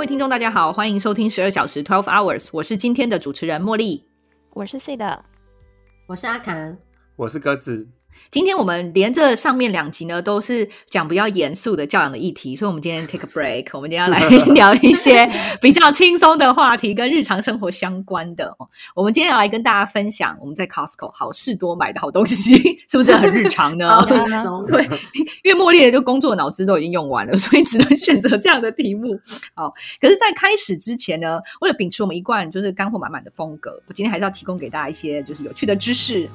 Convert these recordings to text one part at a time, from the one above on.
位听众，大家好，欢迎收听十二小时 （Twelve Hours），我是今天的主持人茉莉。我是 C 的，我是阿卡，我是鸽子。今天我们连着上面两集呢，都是讲比较严肃的教养的议题，所以我们今天 take a break，我们今天要来 聊一些比较轻松的话题，跟日常生活相关的。我们今天要来跟大家分享我们在 Costco 好事多买的好东西，是不是很日常呢？好。对，因为茉莉的就工作脑子都已经用完了，所以只能选择这样的题目。好，可是，在开始之前呢，为了秉持我们一贯就是干货满满的风格，我今天还是要提供给大家一些就是有趣的知识。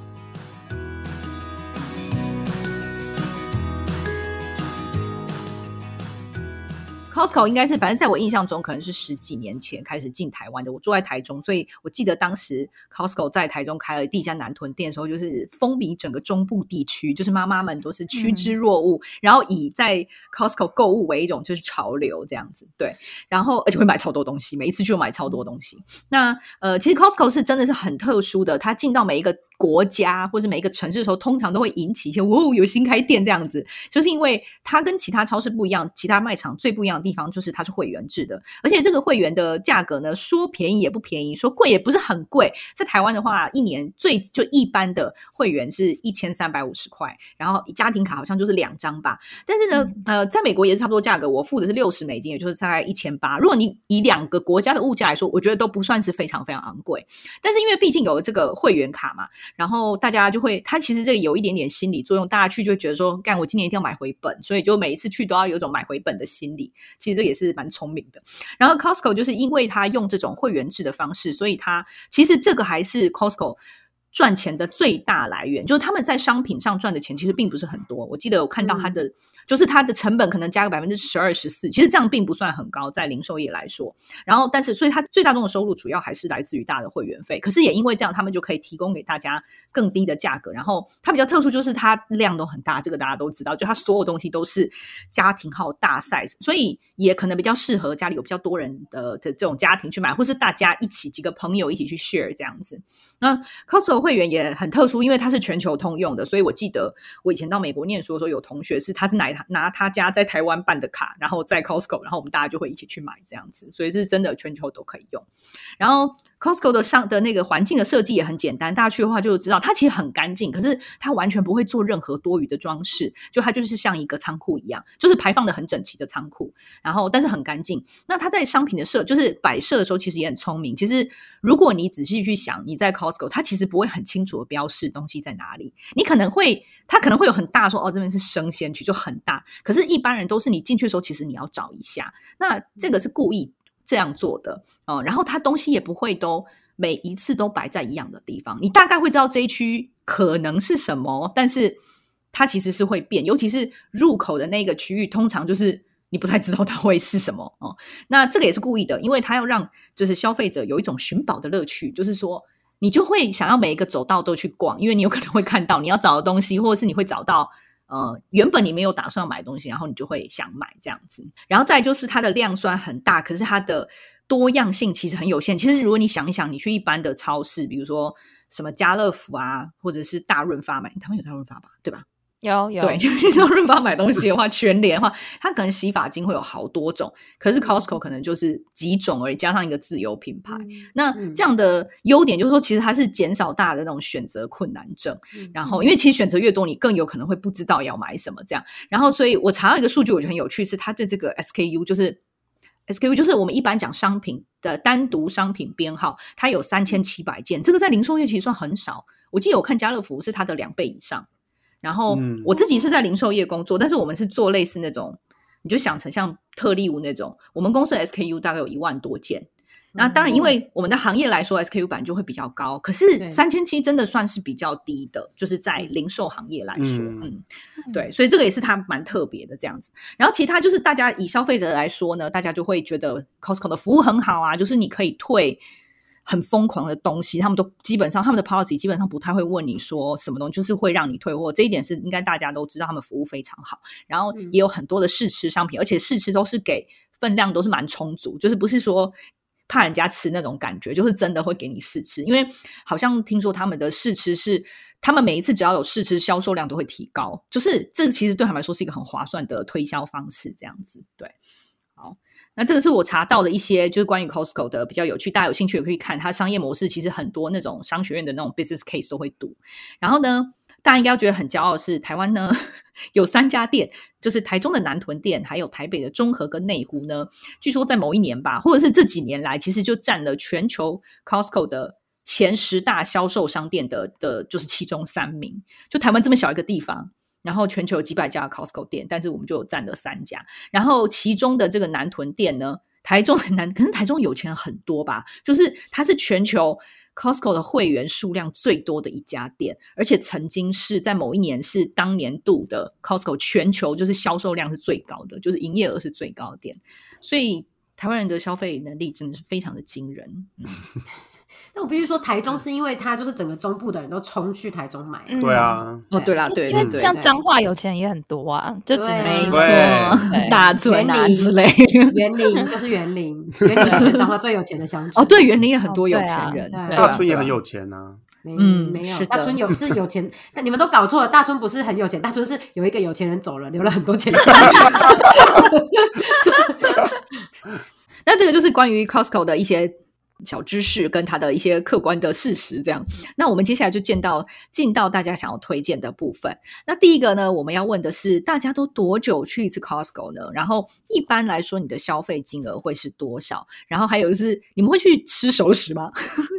Costco 应该是，反正在我印象中，可能是十几年前开始进台湾的。我住在台中，所以我记得当时 Costco 在台中开了第一家南屯店的时候，就是风靡整个中部地区，就是妈妈们都是趋之若鹜，然后以在 Costco 购物为一种就是潮流这样子。对，然后而且会买超多东西，每一次就买超多东西。那呃，其实 Costco 是真的是很特殊的，它进到每一个。国家或者每一个城市的时候，通常都会引起一些“哦，有新开店”这样子，就是因为它跟其他超市不一样，其他卖场最不一样的地方就是它是会员制的，而且这个会员的价格呢，说便宜也不便宜，说贵也不是很贵。在台湾的话，一年最就一般的会员是一千三百五十块，然后家庭卡好像就是两张吧。但是呢，呃，在美国也是差不多价格，我付的是六十美金，也就是大概一千八。如果你以两个国家的物价来说，我觉得都不算是非常非常昂贵。但是因为毕竟有了这个会员卡嘛。然后大家就会，他其实这个有一点点心理作用，大家去就觉得说，干我今年一定要买回本，所以就每一次去都要有种买回本的心理。其实这也是蛮聪明的。然后 Costco 就是因为他用这种会员制的方式，所以他其实这个还是 Costco。赚钱的最大来源就是他们在商品上赚的钱其实并不是很多。我记得我看到它的就是它的成本可能加个百分之十二十四，其实这样并不算很高，在零售业来说。然后，但是所以它最大宗的收入主要还是来自于大的会员费。可是也因为这样，他们就可以提供给大家更低的价格。然后它比较特殊就是它量都很大，这个大家都知道，就它所有东西都是家庭号大 size，所以也可能比较适合家里有比较多人的的这种家庭去买，或是大家一起几个朋友一起去 share 这样子。那 Costco。会员也很特殊，因为它是全球通用的，所以我记得我以前到美国念书的时候，有同学是他是拿拿他家在台湾办的卡，然后在 Costco，然后我们大家就会一起去买这样子，所以是真的全球都可以用。然后 Costco 的上的那个环境的设计也很简单，大家去的话就知道，它其实很干净，可是它完全不会做任何多余的装饰，就它就是像一个仓库一样，就是排放的很整齐的仓库，然后但是很干净。那它在商品的设就是摆设的时候，其实也很聪明。其实如果你仔细去想，你在 Costco，它其实不会很清楚的标示东西在哪里，你可能会它可能会有很大说哦这边是生鲜区就很大，可是一般人都是你进去的时候，其实你要找一下，那这个是故意。这样做的哦，然后它东西也不会都每一次都摆在一样的地方，你大概会知道这一区可能是什么，但是它其实是会变，尤其是入口的那个区域，通常就是你不太知道它会是什么哦。那这个也是故意的，因为它要让就是消费者有一种寻宝的乐趣，就是说你就会想要每一个走道都去逛，因为你有可能会看到你要找的东西，或者是你会找到。呃，原本你没有打算买东西，然后你就会想买这样子。然后再就是它的量虽然很大，可是它的多样性其实很有限。其实如果你想一想，你去一般的超市，比如说什么家乐福啊，或者是大润发买，他们有大润发吧，对吧？有有对，就是到润发买东西的话，全联的话，它可能洗发精会有好多种，可是 Costco 可能就是几种而已，加上一个自有品牌。那这样的优点就是说，其实它是减少大的那种选择困难症。然后，因为其实选择越多，你更有可能会不知道要买什么这样。然后，所以我查到一个数据，我觉得很有趣，是它的这个 SKU，就是 SKU，就是我们一般讲商品的单独商品编号，它有三千七百件，这个在零售业其实算很少。我记得我看家乐福是它的两倍以上。然后我自己是在零售业工作，但是我们是做类似那种，你就想成像特利屋那种，我们公司的 SKU 大概有一万多件。那当然，因为我们的行业来说，SKU 版就会比较高，可是三千七真的算是比较低的，就是在零售行业来说，嗯，对，所以这个也是它蛮特别的这样子。然后其他就是大家以消费者来说呢，大家就会觉得 Costco 的服务很好啊，就是你可以退。很疯狂的东西，他们都基本上他们的 policy 基本上不太会问你说什么东西，就是会让你退货。这一点是应该大家都知道，他们服务非常好。然后也有很多的试吃商品，而且试吃都是给分量都是蛮充足，就是不是说怕人家吃那种感觉，就是真的会给你试吃。因为好像听说他们的试吃是，他们每一次只要有试吃，销售量都会提高。就是这个其实对他们来说是一个很划算的推销方式，这样子对。那这个是我查到的一些，就是关于 Costco 的比较有趣，大家有兴趣也可以看它商业模式。其实很多那种商学院的那种 business case 都会读。然后呢，大家应该要觉得很骄傲是，台湾呢 有三家店，就是台中的南屯店，还有台北的中和跟内湖呢。据说在某一年吧，或者是这几年来，其实就占了全球 Costco 的前十大销售商店的的，就是其中三名。就台湾这么小一个地方。然后全球几百家 Costco 店，但是我们就占了三家。然后其中的这个南屯店呢，台中南可能台中有钱很多吧，就是它是全球 Costco 的会员数量最多的一家店，而且曾经是在某一年是当年度的 Costco 全球就是销售量是最高的，就是营业额是最高的店。所以台湾人的消费能力真的是非常的惊人。那我必须说，台中是因为它就是整个中部的人都冲去台中买。对啊，哦，对啦，对，因为像彰化有钱也很多啊，就只能没错，大村啊之类。园林就是园林，园林是彰化最有钱的乡村。哦，对，园林也很多有钱人，大村也很有钱啊。嗯，没有，大春有是有钱，那你们都搞错了，大春不是很有钱，大春是有一个有钱人走了，留了很多钱。那这个就是关于 Costco 的一些。小知识跟他的一些客观的事实，这样。那我们接下来就见到进到大家想要推荐的部分。那第一个呢，我们要问的是，大家都多久去一次 Costco 呢？然后一般来说，你的消费金额会是多少？然后还有就是，你们会去吃熟食吗？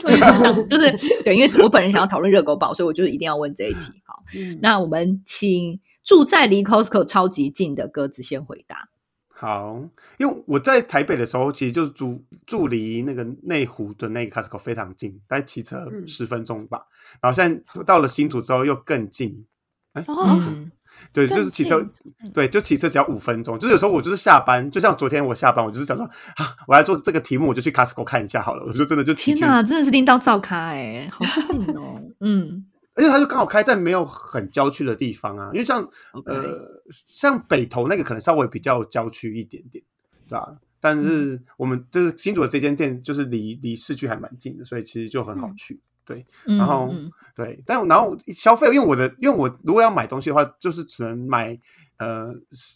就是对，因为我本人想要讨论热狗堡，所以我就一定要问这一题。好，那我们请住在离 Costco 超级近的鸽子先回答。好，因为我在台北的时候，其实就是住住离那个内湖的那个 Costco 非常近，大概骑车十分钟吧。然后现在到了新竹之后又更近，哎，对，就是骑车，对，就骑车只要五分钟。就是有时候我就是下班，就像昨天我下班，我就是想说啊，我来做这个题目，我就去 Costco 看一下好了。我就真的就天哪，真的是拎到照咖哎，好近哦，嗯。而且它就刚好开在没有很郊区的地方啊，因为像呃像北投那个可能稍微比较郊区一点点，对吧？但是我们就是新竹的这间店就是离离市区还蛮近的，所以其实就很好去。对，然后对，但然后消费，因为我的因为我如果要买东西的话，就是只能买呃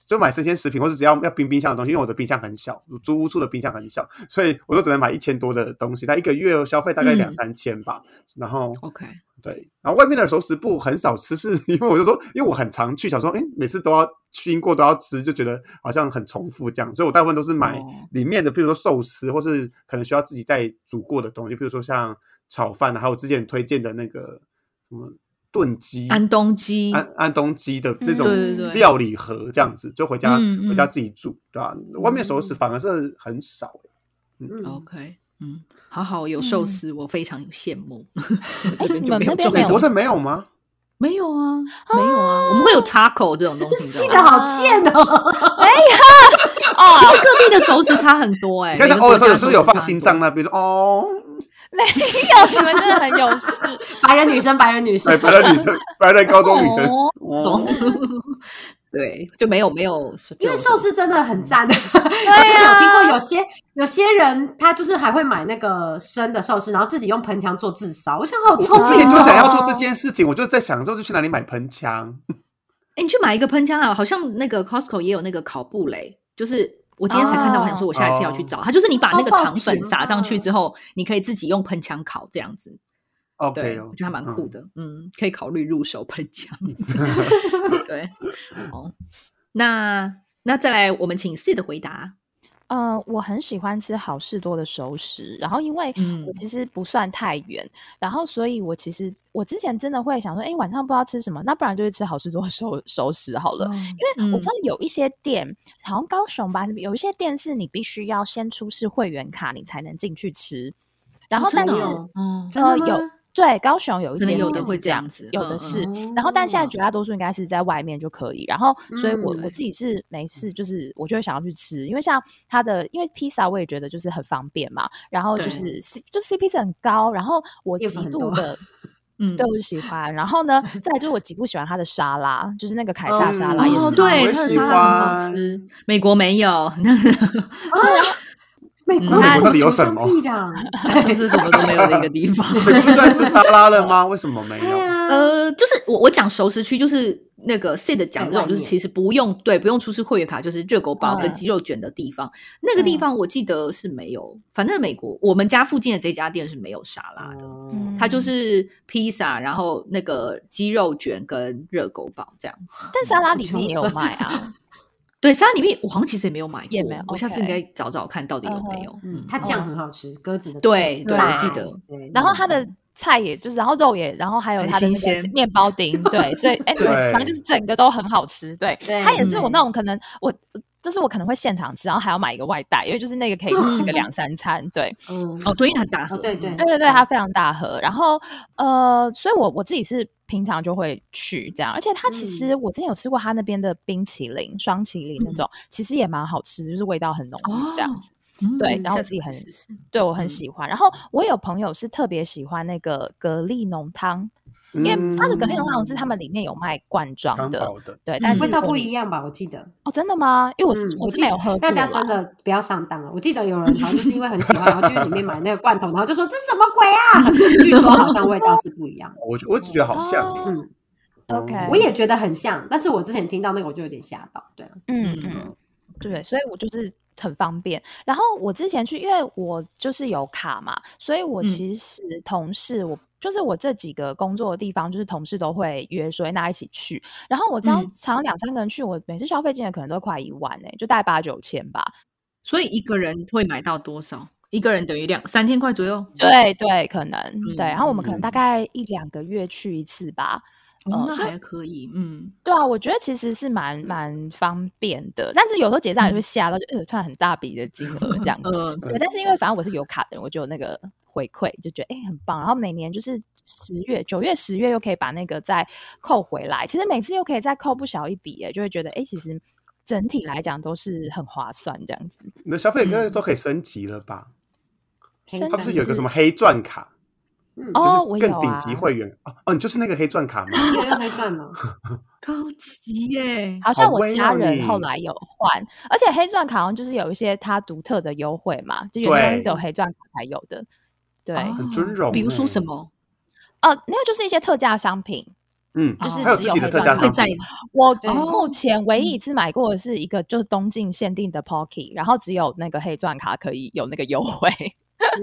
就买生鲜食品，或者只要要冰冰箱的东西，因为我的冰箱很小，租屋处的冰箱很小，所以我都只能买一千多的东西，它一个月消费大概两三千吧。然后 OK。对，然后外面的熟食部很少吃，是因为我就说，因为我很常去，想说，哎，每次都要经过都要吃，就觉得好像很重复这样，所以我大部分都是买里面的，比如说寿司，或是可能需要自己再煮过的东西，比如说像炒饭，还有之前推荐的那个什么炖鸡、安东鸡、安安东鸡的那种料理盒，这样子就回家回家自己煮，对吧？外面熟食反而是很少，嗯，OK。嗯，好好有寿司，我非常羡慕。你们那边美国的没有吗？没有啊，没有啊，我们会有 taco 这种东西。记得好贱哦！哎呀，哦，各地的熟食差很多哎。有时候有放心脏那，比如说哦，没有，你们真的很有事。白人女生，白人女生，白人女生，白人高中女生。对，就没有没有，因为寿司真的很赞。我之前有听过有些有些人，他就是还会买那个生的寿司，然后自己用盆腔做自烧。我想好聪明。之前就想要做这件事情，我就在想，之后就去哪里买喷枪？哎，你去买一个喷枪啊！好像那个 Costco 也有那个烤布雷，就是我今天才看到，我想说我下一次要去找它。就是你把那个糖粉撒上去之后，你可以自己用喷枪烤这样子。OK，我觉得还蛮酷的，嗯，可以考虑入手喷枪。对，好，那那再来，我们请 C 的回答。呃，我很喜欢吃好事多的熟食，然后因为我其实不算太远，然后所以我其实我之前真的会想说，哎，晚上不知道吃什么，那不然就是吃好事多熟熟食好了。因为我知道有一些店，好像高雄吧，有一些店是你必须要先出示会员卡，你才能进去吃。然后但是，嗯，呃，有。对，高雄有一间有的会这样子，有的是。然后，但现在绝大多数应该是在外面就可以。然后，所以我我自己是没事，就是我就会想要去吃，因为像它的，因为披萨我也觉得就是很方便嘛。然后就是 C 就 CP 值很高，然后我极度的嗯都喜欢。然后呢，再就是我极度喜欢它的沙拉，就是那个凯撒沙拉也是对，它的沙拉很好吃。美国没有。美国到底有什什么？就 是什么都没有的一个地方。美国不就爱吃沙拉了吗？为什么没有？呃，就是我我讲熟食区，就是那个 Sid 讲这种，就是其实不用对不用出示会员卡，就是热狗堡跟嗯鸡肉卷的地方。那个地方我记得是没有，反正美国我们家附近的这家店是没有沙拉的，它就是披萨，然后那个鸡肉卷跟热狗堡这样子。但沙拉里面也有卖啊。对，沙拉里面我好像其实也没有买过，也没有我下次应该找找看到底有没有。嗯嗯，，它酱很好吃，鸽子的对对我记得对然后它的菜也就是，然后肉也，然后还有它的那新鲜个面包丁，对，所以 哎，对反正就是整个都很好吃。对，对它也是我嗯那种可能我。就是我可能会现场吃，然后还要买一个外带，因为就是那个可以吃个两 三餐。对，嗯哦，对，因为很大盒，哦对对嗯对对对，它非常大盒。然后呃，所以我我自己是平常就会去这样，而且它其实我之前有吃过它那边的冰淇淋、双淇淋那种，其实也蛮好吃的，就是味道很浓郁这样子。嗯对然后自己很试试对我很嗯喜欢。然后我有朋友是特别喜欢那个蛤蜊浓汤，因为它的蛤蜊浓汤好像是他们里面有卖罐装的，对，但是味道不一样吧？我记得，哦，真的吗？因为我是、嗯，我是没有喝过大家真的不要上当了。我记得有人好像就是因为很喜欢，然后去里面买那个罐头，然后就说这什么鬼啊？据说好像味道是不一样。我我只觉得好像欸，嗯，OK 我也觉得很像，但是我之前听到那个我就有点吓到。对嗯嗯，对，所以我就是很方便。然后我之前去，因为我就是有卡嘛，所以我嗯其实同事我。就是我这几个工作的地方，就是同事都会约说，哎那一起去。然后我这样嗯常常两三个人去，我每次消费金额可能都快一万呢、就大概八九千吧。所以一个人会买到多少？一个人等于两三千块左右。对对，可能、对。然后我们可能嗯大概一两个月去一次吧。哦，那还可以，嗯，对啊，我觉得其实是蛮蛮方便的，但是有时候结账也会吓到，就呃突然很大笔的金额这样 子。呃，对，但是因为反正我是有卡的人，我就有那个回馈，就觉得哎、诶很棒。然后每年就是十月、九月、十月又可以把那个再扣回来，其实每次又可以再扣不小一笔，哎，就会觉得哎、诶其实整体来讲都是很划算这样子。你的消费应该都可以升级了吧？升它不是有一个什么黑钻卡，嗯，哦我更顶级啊会员哦哦，你就是那个黑钻卡吗？有人没赚呢。高级耶，好像我家人你后来有换，而且黑钻卡好像就是有一些它独特的优惠嘛，就有些东西只有黑钻卡才有的。对，哦很尊荣比如说欸什么？哦，那个就是一些特价商品，嗯，就是只有黑钻特价商品会在，我目前唯嗯一一次买过的是一个就是东晋限定的 Pocky，然后只有那个黑钻卡可以有那个优惠，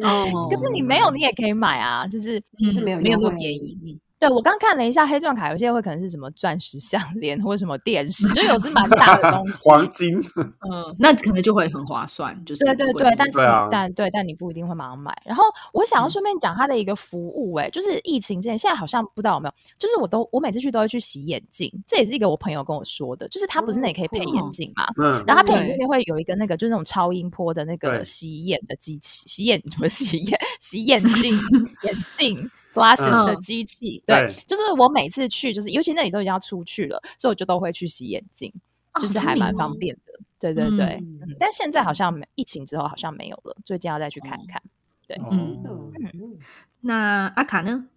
哦 可是你没有你也可以买啊，就是就是没有没有那么便宜，嗯对我刚看了一下黑钻卡，有些会可能是什么钻石项链或者什么电视，就有是蛮大的东 西。黄金，嗯，那可能就会很划算，就是会对对对，但是、对啊但对，但你不一定会马上买。然后我想要顺便讲它的一个服务、欸，就是疫情之前，现在好像不知道有没有，就是我都我每次去都会去洗眼镜，这也是一个我朋友跟我说的，就是他不是那里可以配眼镜嘛，嗯，然后它配眼对镜会有一个那个就是那种超音波的那个对洗眼的机器，洗眼什么洗眼 洗眼镜眼镜。Glasses 的嗯机器，对对，就是我每次去，就是尤其那里都已经要出去了，所以我就都会去洗眼镜，就是还蛮方便的。对对对，但现在好像没疫情之后好像没有了，最近要再去看看。对，嗯那阿卡呢？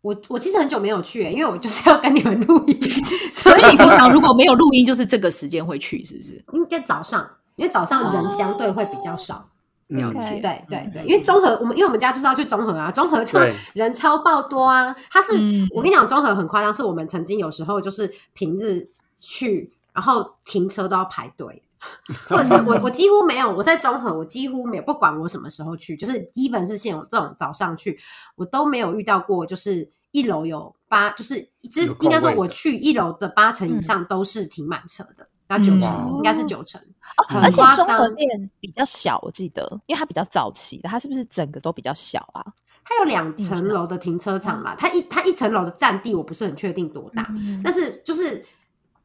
我我其实很久没有去、欸，因为我就是要跟你们录音，所以所以你平常如果没有录音，就是这个时间会去，是不是？应该早上，因为早上人相对会比较少。了嗯解，对对对，因为综合我们因为我们家就是要去综合啊，综合就对 人超爆多啊。它是、嗯我跟你讲，综合很夸张，是我们曾经有时候就是平日去，然后停车都要排队。或者是我我几乎没有我在综合，我几乎没有不管我什么时候去，就是 even 是现有这种早上去，我都没有遇到过，就是一楼有八，就是这应该说我去一楼的八成以上都是停满车的，那九成、嗯应该是九成，哦，而且夸综合店比较小，我记得，因为它比较早期的，它是不是整个都比较小啊？它有两层楼的停车场嘛，它一它一层楼的占地我不是很确定多大，嗯。但是就是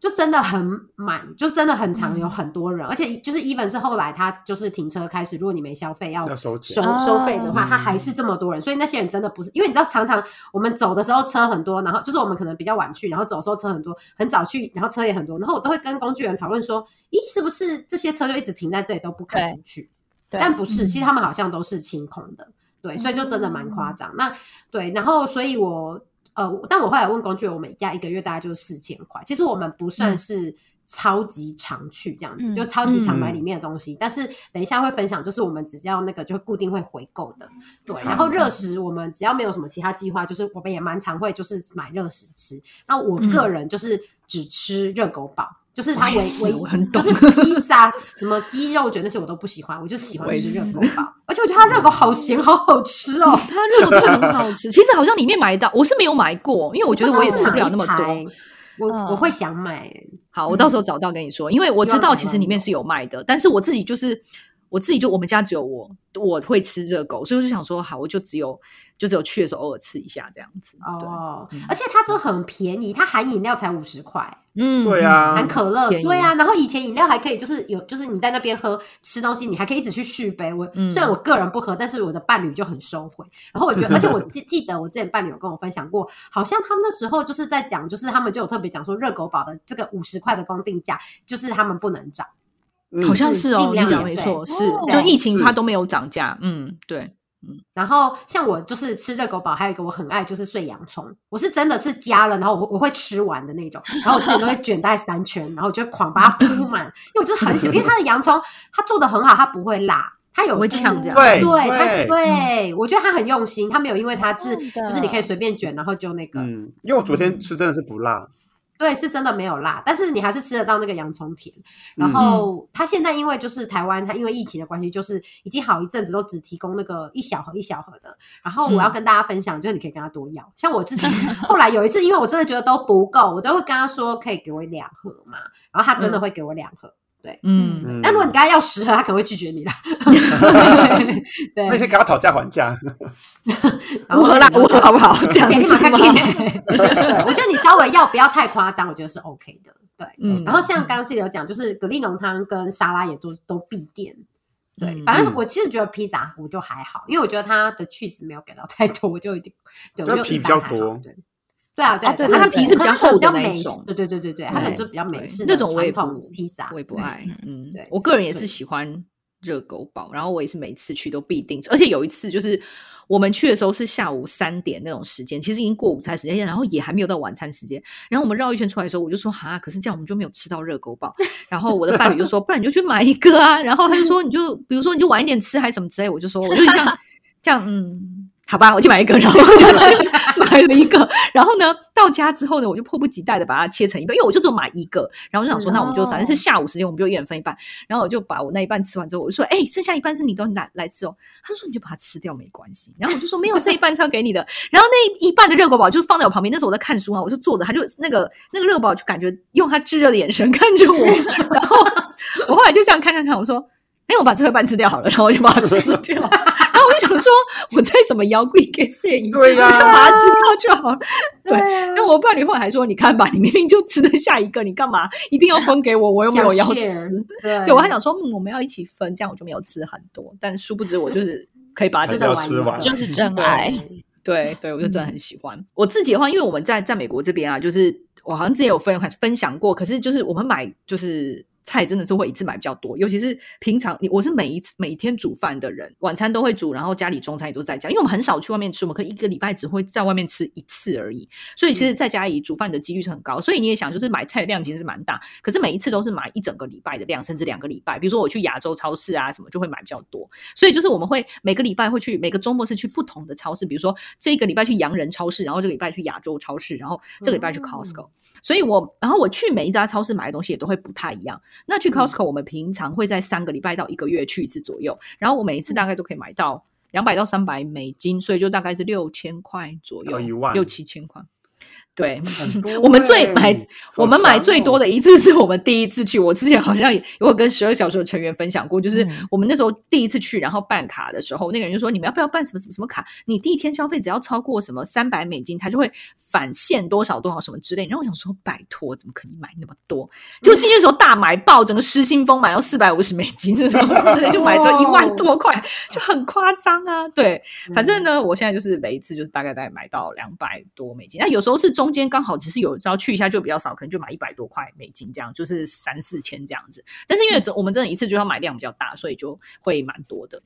就真的很满，就真的很长，有很多人，而且就是 even 是后来他就是停车开始，如果你没消费要要收钱。收费的话，嗯。他还是这么多人，所以那些人真的不是，因为你知道常常我们走的时候车很多，然后就是我们可能比较晚去，然后走的时候车很多，很早去，然后车也很多，然后我都会跟工具人讨论说，咦，是不是这些车就一直停在这里都不开出去？对。但不是，其实他们好像都是清空的，对，所以就真的蛮夸张。那对，然后所以我呃，但我后来问工具人，我们家一个月大概就是四千块，其实我们不算是超级常去这样子，嗯就超级常买里面的东西。但是等一下会分享，就是我们只要那个就固定会回购的，对。然后热食我们只要没有什么其他计划，就是我们也蛮常会就是买热食吃。那我个人就是只吃热狗堡。就是它也是唯我很懂就是 披萨、什么鸡肉卷那些我都不喜欢，我就喜欢吃热狗堡。而且我觉得它热狗好咸，好好吃哦。它热狗真的很好吃。其实好像里面买到，我是没有买过，因为我觉得我也吃不了那么多。我嗯我会想买，好，我到时候找到跟你说，因为我知道其实里面是有卖的，但是我自己就是我自己就我们家只有我我会吃热狗，所以我就想说，好，我就只有就只有去的时候偶尔吃一下这样子。对，哦，而且它都很便宜，它含饮料才五十块，嗯，对啊含可乐，对啊。然后以前饮料还可以，就是有，就是你在那边喝吃东西，你还可以一直去续杯。我、嗯虽然我个人不喝，但是我的伴侣就很收回。然后我觉得，而且我记 记得我之前伴侣有跟我分享过，好像他们那时候就是在讲，就是他们就有特别讲说，热狗堡的这个五十块的公定价，就是他们不能涨。嗯好像是哦，尽你讲量没错，是哦就疫情它都没有涨价，嗯，对，然后像我就是吃热狗堡，还有一个我很爱就是碎洋葱，我是真的是加了，然后我我会吃完的那种，然后我之前都会卷大概三圈，然后我就狂把它铺满，因为我就很喜欢，因为它的洋葱它做的很好，它不会辣。它有不会呛这样对对对，我觉得它很用心，它没有因为它是就是你可以随便卷，然后就那个，嗯，因为我昨天吃真的是不辣，对，是真的没有辣，但是你还是吃得到那个洋葱甜。然嗯后它现在因为就是台湾，它因为疫情的关系，就是已经好一阵子都只提供那个一小盒一小盒的。然后我要跟大家分享，就是你可以跟他多要。像我自己后来有一次，因为我真的觉得都不够，我都会跟他说可以给我两盒嘛，然后他真的会给我两盒。对，嗯，嗯，但如果你跟他要十盒，他可能会拒绝你啦。对，那些跟他讨价还价，五盒啦，五盒好不好？这样子吗？马看对，我觉得你稍微要不要太夸张，我觉得是 OK 的。对，嗯然后像刚刚是有讲，就是蛤蜊浓汤跟沙拉也都都必点。对，嗯反正我其实觉得披萨我就还好，因为我觉得它的 cheese 没有给到太多，我就有点对，我就就皮比较多对。对啊，对啊啊对它它皮是比较厚的那种对对对对对，它可能就比较美对式那种我也不披萨，我也不爱。嗯对，我个人也是喜欢热狗堡，然后我也是每次去都必定，而且有一次就是我们去的时候是下午三点那种时间，其实已经过午餐时间，然后也还没有到晚餐时间。然后我们绕一圈出来的时候，我就说哈，可是这样我们就没有吃到热狗堡。然后我的伴侣就说，不然你就去买一个啊。然后他就说，你就比如说你就晚一点吃还是什么之类，我就说我就这样这样嗯。好吧，我就买一个，然后就买了一个，然后呢，到家之后呢，我就迫不及待的把它切成一半，因为我就只有买一个，然后我就想说，那我们就反正是下午时间，我们就一人分一半，然后我就把我那一半吃完之后，我就说，哎、剩下一半是你的，你来来吃哦。他说你就把它吃掉没关系，然后我就说没有，这一半是要给你的。然后那一半的热狗堡就放在我旁边，那时候我在看书啊，我就坐着，他就那个那个热狗堡就感觉用他炙热的眼神看着我，然后我后来就这样看看看，我说。哎，我把这一半吃掉好了，然后我就把它吃掉。我就想说，我在什么妖怪给谁？对呀我就把它吃掉就好了。对，啊那我伴侣后来还说：“你看吧，你明明就吃得下一个，你干嘛一定要分给我？我又没有要想吃。对对我还想说，嗯，我们要一起分，这样我就没有吃很多。但殊不知，我就是可以把它还是要吃完。吃完，就是真爱。对对，我就真的很喜欢。我自己的话，因为我们在在美国这边啊，就是我好像之前有分分享过，可是就是我们买就是。菜真的是会一次买比较多，尤其是平常你我是每一次每天煮饭的人，晚餐都会煮，然后家里中餐也都在家，因为我们很少去外面吃，我们可以一个礼拜只会在外面吃一次而已，所以其实在家里煮饭的几率是很高。所以你也想，就是买菜的量其实是蛮大，可是每一次都是买一整个礼拜的量，甚至两个礼拜。比如说我去亚洲超市啊什么，就会买比较多。所以就是我们会每个礼拜会去，每个周末是去不同的超市，比如说这个礼拜去洋人超市，然后这个礼拜去亚洲超市，然后这个礼拜去 Costco。所以我然后我去每一家超市买的东西也都会不太一样。那去 Costco 我们平常会在三个礼拜到一个月去一次左右，然后我每一次大概都可以买到两百到三百美金，所以就大概是六千块左右，到一万。六七千块。对，我们最买欸我们买最多哦的一次是我们第一次去，我之前好像也有跟十二小时的成员分享过，就是嗯我们那时候第一次去，然后办卡的时候，那个人就说你们要不要办什么什么什么卡？你第一天消费只要超过什么三百美金，他就会返现多少多少什么之类。然后我想说，拜托，怎么可能买那么多？就进去的时候大买爆，整个失心疯买到四百五十美金什么之类，就买咗一万多块，就很夸张啊。对，反正呢，我现在就是每一次就是大概大概买到两百多美金，那有时候是中间刚好只是有要去一下就比较少，可能就买一百多块美金这样，就是三四千这样子。但是因为我们真的一次就要买量比较大，所以就会蛮多的。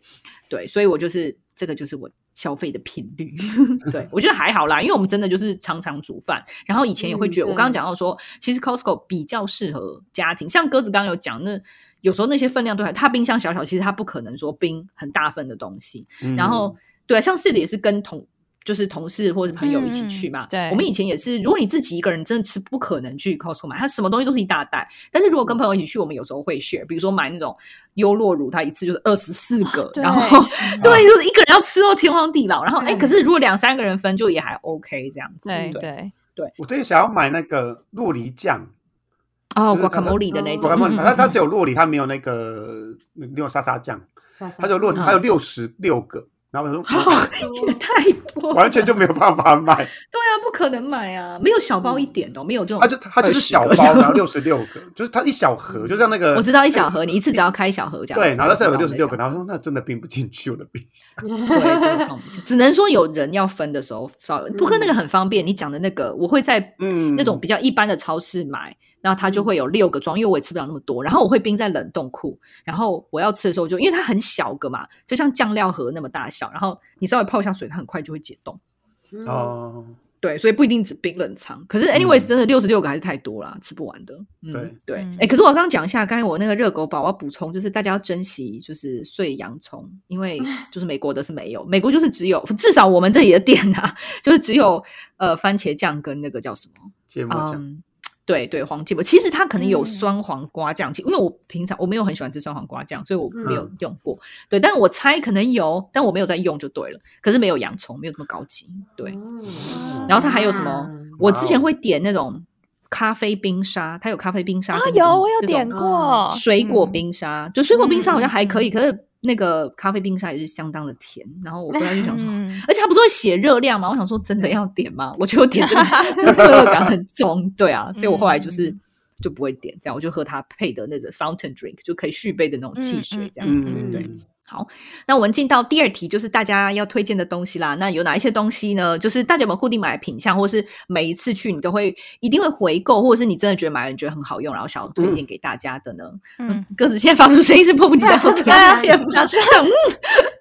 对，所以我就是这个就是我消费的频率。对我觉得还好啦，因为我们真的就是常常煮饭，然后以前也会觉得，嗯我刚刚讲到说，其实 Costco 比较适合家庭，像鸽子刚刚有讲，那有时候那些分量都还，它冰箱小小，其实它不可能说冰很大份的东西。嗯然后对啊，像 Sid 也是跟同就是同事或者朋友一起去嘛。嗯对我们以前也是，如果你自己一个人真的吃，不可能去 Costco 买，它什么东西都是一大袋。但是如果跟朋友一起去，我们有时候会 share，比如说买那种优酪乳，它一次就是二十四个，对然后 对，就是一个人要吃到天荒地老。然后哎，可是如果两三个人分，就也还 OK 这样子。对对，我最近想要买那个洛梨酱，哦就是它的那种，我看嗯嗯它它只有洛梨，它没有那个那种沙沙酱，莎莎它就洛梨，嗯它有六十六个，然后我说 也太多了，完全就没有办法买，对啊，不可能买啊，没有小包一点的哦，没有这种，它就它就是小包，然后六十六个，就是它一小盒，就像那个我知道一小盒，你一次只要开一小盒这样子。对，然后它是有六十六个，然后说那真的冰不进去我的冰箱，对，真的放不下，只能说有人要分的时候稍微，不过那个很方便。你讲的那个，我会在嗯，那种比较一般的超市买，然后它就会有六个装，因为我也吃不了那么多，然后我会冰在冷冻库，然后我要吃的时候就因为它很小个嘛，就像酱料盒那么大小，然后你稍微泡一下水，它很快就会解冻。嗯哦，对，所以不一定只冰冷藏。可是，anyways，、真的六十六个还是太多啦，吃不完的。嗯、对对，哎、嗯可是我刚刚讲一下，刚才我那个热狗堡，我要补充，就是大家要珍惜，就是碎洋葱，因为 就是美国的是没有，美国就是只有，至少我们这里的店啊，就是只有呃番茄酱跟那个叫什么，芥末酱，嗯，对对，黄芥末，其实它可能有嗯酸黄瓜酱，其因为我平常我没有很喜欢吃酸黄瓜酱，所以我没有嗯用过。对，但我猜可能有，但我没有在用就对了。可是没有洋葱，没有这么高级。对，嗯然后它还有什么？我之前会点那种咖啡冰沙，它有咖啡冰沙啊有我有点过水果嗯冰沙，就水果冰沙好像还可以，可是那个咖啡冰沙也是相当的甜。然后我回来就想说，嗯而且它不是会写热量吗？我想说，真的要点吗？我觉得我点这个 这个罪恶感很重，对啊，所以我后来就是嗯就不会点，这样我就喝它配的那个 fountain drink，就可以续杯的那种汽水，这样子。嗯，对，好，那我们进到第二题，就是大家要推荐的东西啦。那有哪一些东西呢？就是大家有没有固定买的品相，或是每一次去你都会一定会回购，或者是你真的觉得买了你觉得很好用，然后想要推荐给大家的呢？嗯嗯，鸽子现在发出声音是迫不及待想推荐吗，想知嗯，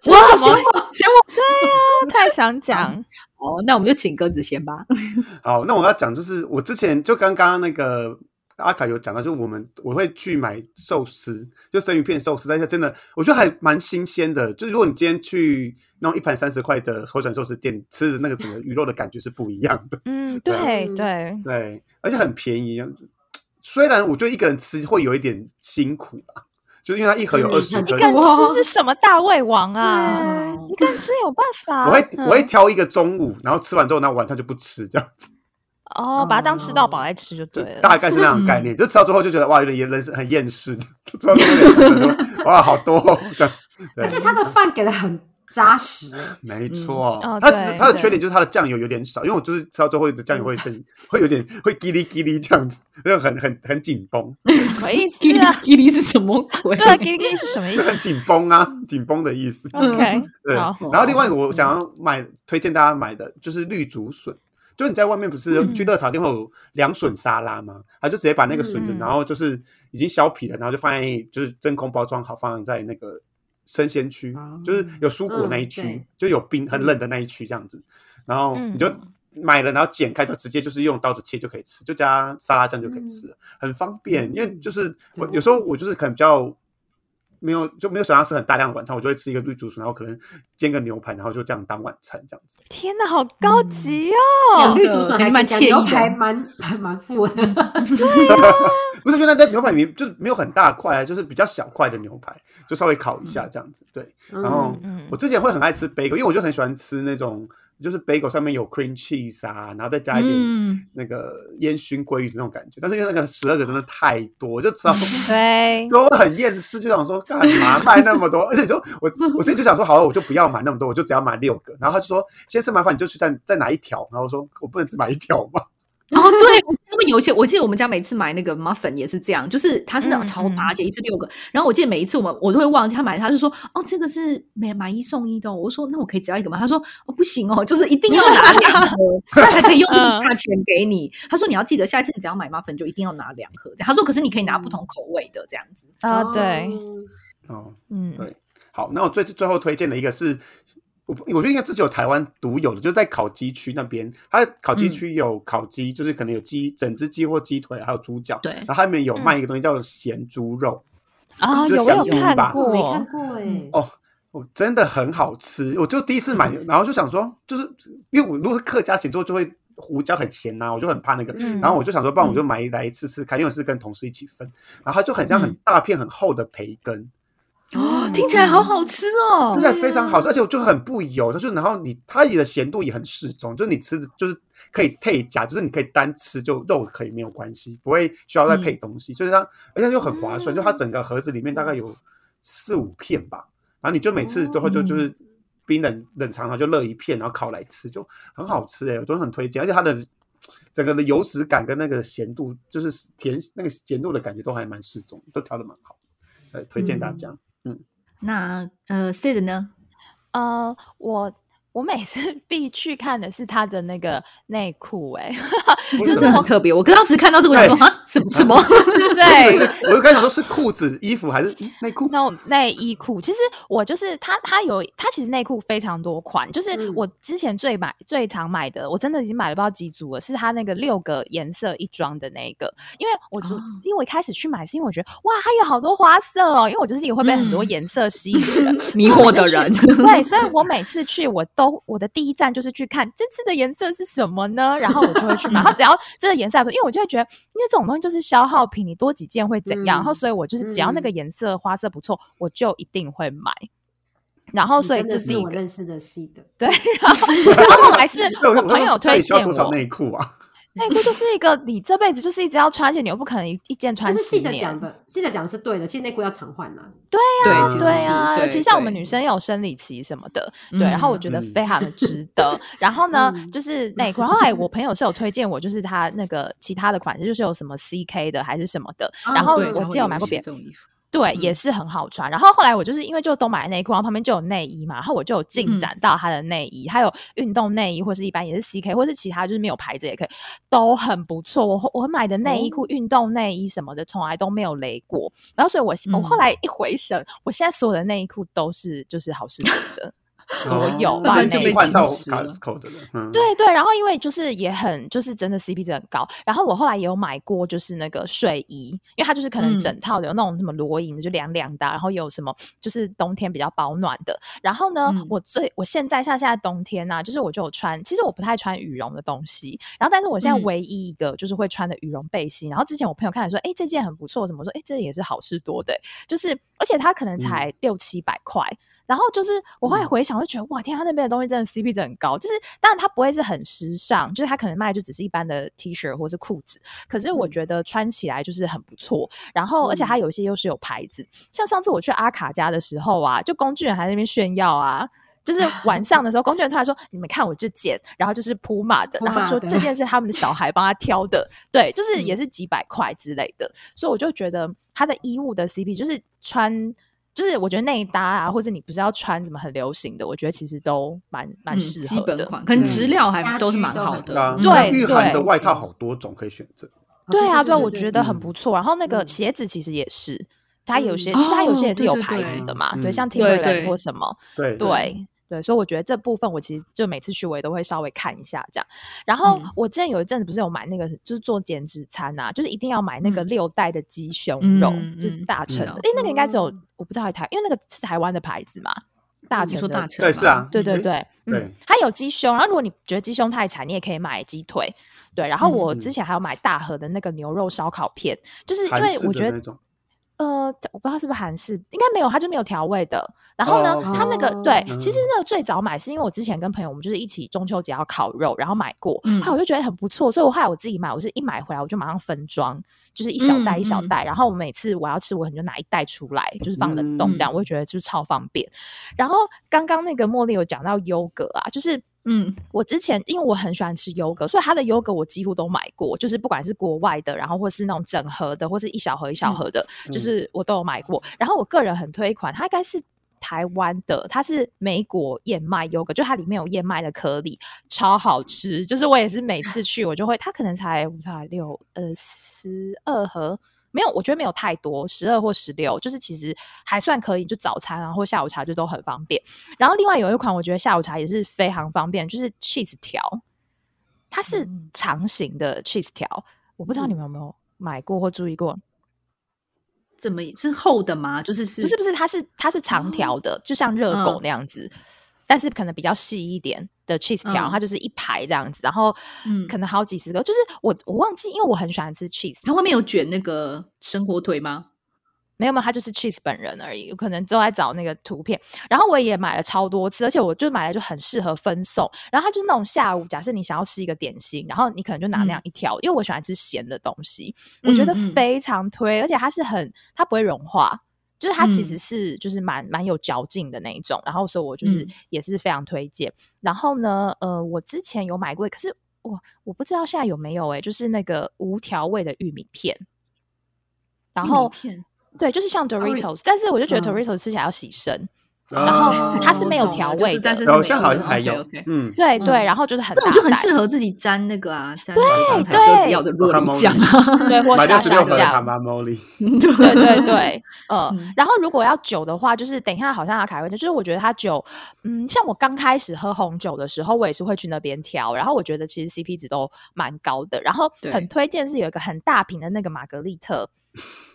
是哇，什么选我，选我。太想讲，哦，那我们就请鸽子先吧。好，那我要讲就是我之前就刚刚那个阿卡有讲到，就我们我会去买寿司，就生鱼片寿司，但是真的我觉得还蛮新鲜的。就如果你今天去那种一盘三十块的回转寿司店吃的那个整个鱼肉的感觉是不一样的，嗯，对对对，对，而且很便宜。虽然我觉得一个人吃会有一点辛苦啊，就因为它一盒有二十根一个，人哇吃是什么大胃王啊？对一个人吃有办法？我会嗯我会挑一个中午，然后吃完之后，那晚上就不吃这样子。哦，把它当吃到饱来吃就对了。大概是那种概念。就吃到最后就觉得哇，有点厌人生很厌世，哇，好多、哦、这样。而且他的饭给的很扎实，没错，嗯哦它只是对对它的缺点就是它的酱油有点少，因为我就是吃到最后的酱油会剩，会有点会叽哩叽哩这样子，就很很很紧绷，什么意思叽哩啊？叽哩是什么鬼？对啊，叽哩叽哩是什么意思就很紧绷啊，紧绷的意思。？OK，对，然后另外一个我想要买，推荐大家买的就是绿竹笋。就你在外面不是嗯去热炒店会有凉笋沙拉吗？他就直接把那个笋子，嗯然后就是已经削皮了，然后就放在就是真空包装好，放在那个生鲜区，哦就是有蔬果那一区，嗯就有冰很冷的那一区这样子。然后嗯你就买了，然后剪开就直接就是用刀子切就可以吃，就加沙拉酱就可以吃了，很方便。因为就是我有时候我就是可能比较。没有就没有想要吃很大量的晚餐，我就会吃一个绿竹笋，然后可能煎个牛排，然后就这样当晚餐这样子。天哪，好高级嗯哦！绿竹笋还蛮惬意牛排蛮还蛮富的，不是，因为那牛排明就是没有很大块啊，就是比较小块的牛排，就稍微烤一下这样子。对，然后嗯我之前会很爱吃 bagel，因为我就很喜欢吃那种就是 bagel 上面有 cream cheese 啊，然后再加一点嗯，那个烟熏鲑鱼的那种感觉。但是因为那个十二个真的太多，我就知道 对，我很厌世，就想说干嘛卖那么多？而且就我我自己就想说，好了，我就不要买那么多，我就只要买六个。然后他就说，先生麻烦你就去再再拿一条。然后我说我不能只买一条吗？哦，对，他们有一些，我记得我们家每次买那个 muffin 也是这样，就是它是那种嗯超大，而且一次六个。然后我记得每一次我们我都会忘记他买，他就说哦，这个是买买一送一的哦、我说那我可以只要一个吗？他说哦不行哦，就是一定要拿两盒，他才可以用 那个价钱给你。他说你要记得下一次你只要买 muffin 就一定要拿两盒。这样他说可是你可以拿不同口味的这样子。啊，对，哦，嗯，对好，那我最最后推荐的一个是我我觉得应该这只有台湾独有的，就是在烤鸡区那边，它烤鸡区有烤鸡，就是可能有鸡整只鸡或鸡腿，还有猪脚，对。然后它里面有卖一个东西叫咸猪肉，啊，就是有我有看过，我没看过哎，哦，我真的很好吃，我就第一次买，然后就想说，就是因为我如果是客家咸猪肉就会胡椒很咸呐、我就很怕那个，嗯。然后我就想说，不然我就买来吃吃看，因为我是跟同事一起分，然后它就很像很大片很厚的培根，哦，听起来好好吃哦真。的非常好吃，而且我就很不油，就是然后你它的咸度也很适中，就是你吃就是可以配夹，就是你可以单吃就肉可以没有关系，不会需要再配东西，就是它而且又很划算，就它整个盒子里面大概有四五片吧，然后你就每次之后就就是冰冷冷藏，然后就热一片，然后烤来吃，就很好吃哎、我都很推荐，而且它的整个的油脂感跟那个咸度，就是甜那个咸度的感觉都还蛮适中，都调的蛮好，呃，推荐大家。那呃，Sid 呢？呃，我我每次 必去看的是他的那个内裤，哎，这真的很特别。我刚当时看到这个，我说啊，什么 什么？对，是，我就刚想说是裤子、衣服还是内裤？那种内衣裤，其实我就是他，他有他其实内裤非常多款，就是嗯。我之前最买最常买的，我真的已经买了不知道几组了，是他那个六个颜色一装的那个，因为我就、哦因为我一开始去买是因为我觉得哇，它有好多花色哦，因为我就是一个会被很多嗯。颜色吸引迷惑的人。对，所以我每次去，我都我的第一站就是去看这次的颜色是什么呢？然后我就会去买。然后只要这个颜色还不错，因为我就会觉得，因为这种东西就是消耗品，你多几件会怎样？嗯然后所以我就是只要那个颜色花色不错，我就一定会买。然后所以这是一个我认识的 C 的，对，然后然后后来是 朋友到推底需要多少内裤啊？内裤就是一个你这辈子就是一直要穿，而且你又不可能一一件穿但是十 C 的讲年。的讲的是对的，其实内裤要常换呐。对啊其实是对呀，对尤其像我们女生有生理期什么的，对，然后我觉得嗯非常的值得。然后呢，嗯就是内裤，然后后来我朋友是有推荐我，就是他那个其他的款式，就是有什么 CK 的还是什么的。哦然后我记得有买过别这种衣服。对，嗯也是很好穿。然后后来我就是因为就都买内裤，然后旁边就有内衣嘛，然后我就有进嗯展到它的内衣，还有运动内衣，或是一般也是 CK，或是其他就是没有牌子也可以，都很不错。我我买的内衣裤、运动内衣什么的，从来都没有雷过。然后所以我我后嗯来一回神，我现在所有的内衣裤都是就是好事多的。所有那就被换到 Costco 的了。嗯，对对，然后因为就是也很就是真的 CP 值很高，然后我后来也有买过就是那个睡衣，因为它就是可能嗯整套的有那种什么罗营的，就凉凉的啊，然后有什么就是冬天比较保暖的。然后呢，嗯我最我现在像现在冬天呐、就是我就有穿，其实我不太穿羽绒的东西，然后但是我现在嗯唯一一个就是会穿的羽绒背心，然后之前我朋友看来说，哎，这件很不错，怎么说？哎，这也是好事多的，就是而且它可能才六七百块。然后就是我后来回想，我就觉得哇天啊，他那边的东西真的 CP 值很高。就是当然它不会是很时尚，就是它可能卖就只是一般的 T 恤或是裤子，可是我觉得穿起来就是很不错。然后而且它有一些又是有牌子，像上次我去阿卡家的时候啊，就工具人还在那边炫耀啊。就是晚上的时候，工具人突然说：“你们看我这件，然后就是铺马的，然后说这件是他们的小孩帮他挑的，对，就是嗯也是几百块之类的。所以我就觉得他的衣物的 CP 就是穿就是我觉得内搭啊，或者你不是要穿什么很流行的，我觉得其实都蛮蛮嗯适合的。基本款，跟质量还都是蛮好的对啊，嗯对御寒的外套好多种可以选择。对啊，对啊，我觉得很嗯不错。然后那个嗯鞋子其实也是，它有些嗯其实它有些也哦是有牌子的嘛，嗯对，像 Timberland 或什么，对对对，所以我觉得这部分我其实就每次去我也都会稍微看一下这样。然后嗯我之前有一阵子不是有买那个就是做减脂餐啊，就是一定要买那个嗯六袋的鸡胸嗯肉，嗯就是大成的。嗯诶，那个应该只有哦我不知道台，因为那个是台湾的牌子嘛，大你成的说大成对是啊对对对，嗯对，它有鸡胸，然后如果你觉得鸡胸太柴，你也可以买鸡腿。对，然后嗯我嗯之前还有买大盒的那个牛肉烧烤片，就是因为我觉得呃，我不知道是不是韩式，应该没有，它就没有调味的。然后呢，哦它那个哦对，嗯其实那个最早买是因为我之前跟朋友我们就是一起中秋节要烤肉，然后买过，嗯后我就觉得很不错，所以我后来我自己买，我是一买回来我就马上分装，就是一小袋一小袋，然后我每次我要吃，我可能就拿一袋出来，就是放冷冻这样，嗯我就觉得就是超方便。然后刚刚那个茉莉有讲到优格啊，就是。嗯我之前因为我很喜欢吃优格，所以它的优格我几乎都买过，就是不管是国外的，然后或是那种整盒的，或是一小盒一小盒的，嗯就是我都有买过。然后我个人很推一款，它应该是台湾的，它是美果燕麦优格，就它里面有燕麦的颗粒，超好吃。就是我也是每次去我就会，它可能才我才六呃十二盒。没有，我觉得没有太多，十二或十六，就是其实还算可以，就早餐啊或下午茶就都很方便。然后另外有一款，我觉得下午茶也是非常方便，就是 cheese 条，它是长形的 cheese 条，我不知道你们有没有买过或注意过。怎么是厚的吗？就是是不是不是？它是它是长条的，就像热狗那样子，但是可能比较细一点的 cheese 条，它就是一排这样子，然后嗯，可能好几十个。就是我我忘记，因为我很喜欢吃 cheese，它外面有卷那个生火腿吗？没有没有，他就是 cheese 本人而已，有可能都在找那个图片。然后我也买了超多次，而且我就买来就很适合分送。然后它就是那种下午，假设你想要吃一个点心，然后你可能就拿那样一条，因为我喜欢吃咸的东西，我觉得非常推。而且它是很，它不会融化，就是它其实是就是蛮蛮有嚼劲的那一种。然后所以我就是也是非常推荐。然后呢，呃，我之前有买过，可是我我不知道现在有没有哎，就是那个无调味的玉米片，然后。对，就是像 Doritos，但是我就觉得 Doritos 吃起来要洗身，然后它是没有调味的，但是好像好像还有，嗯，对对，然后就是很，这种就很适合自己沾那个啊，沾对对要的肉酱，对，或沙沙酱，对对 对，嗯，然后如果要酒的话，就是等一下好像阿凯会就是我觉得他酒，嗯，像我刚开始喝红酒的时候，我也是会去那边挑，然后我觉得其实 CP 值都蛮高的，然后很推荐是有一个很大瓶的那个玛格丽特。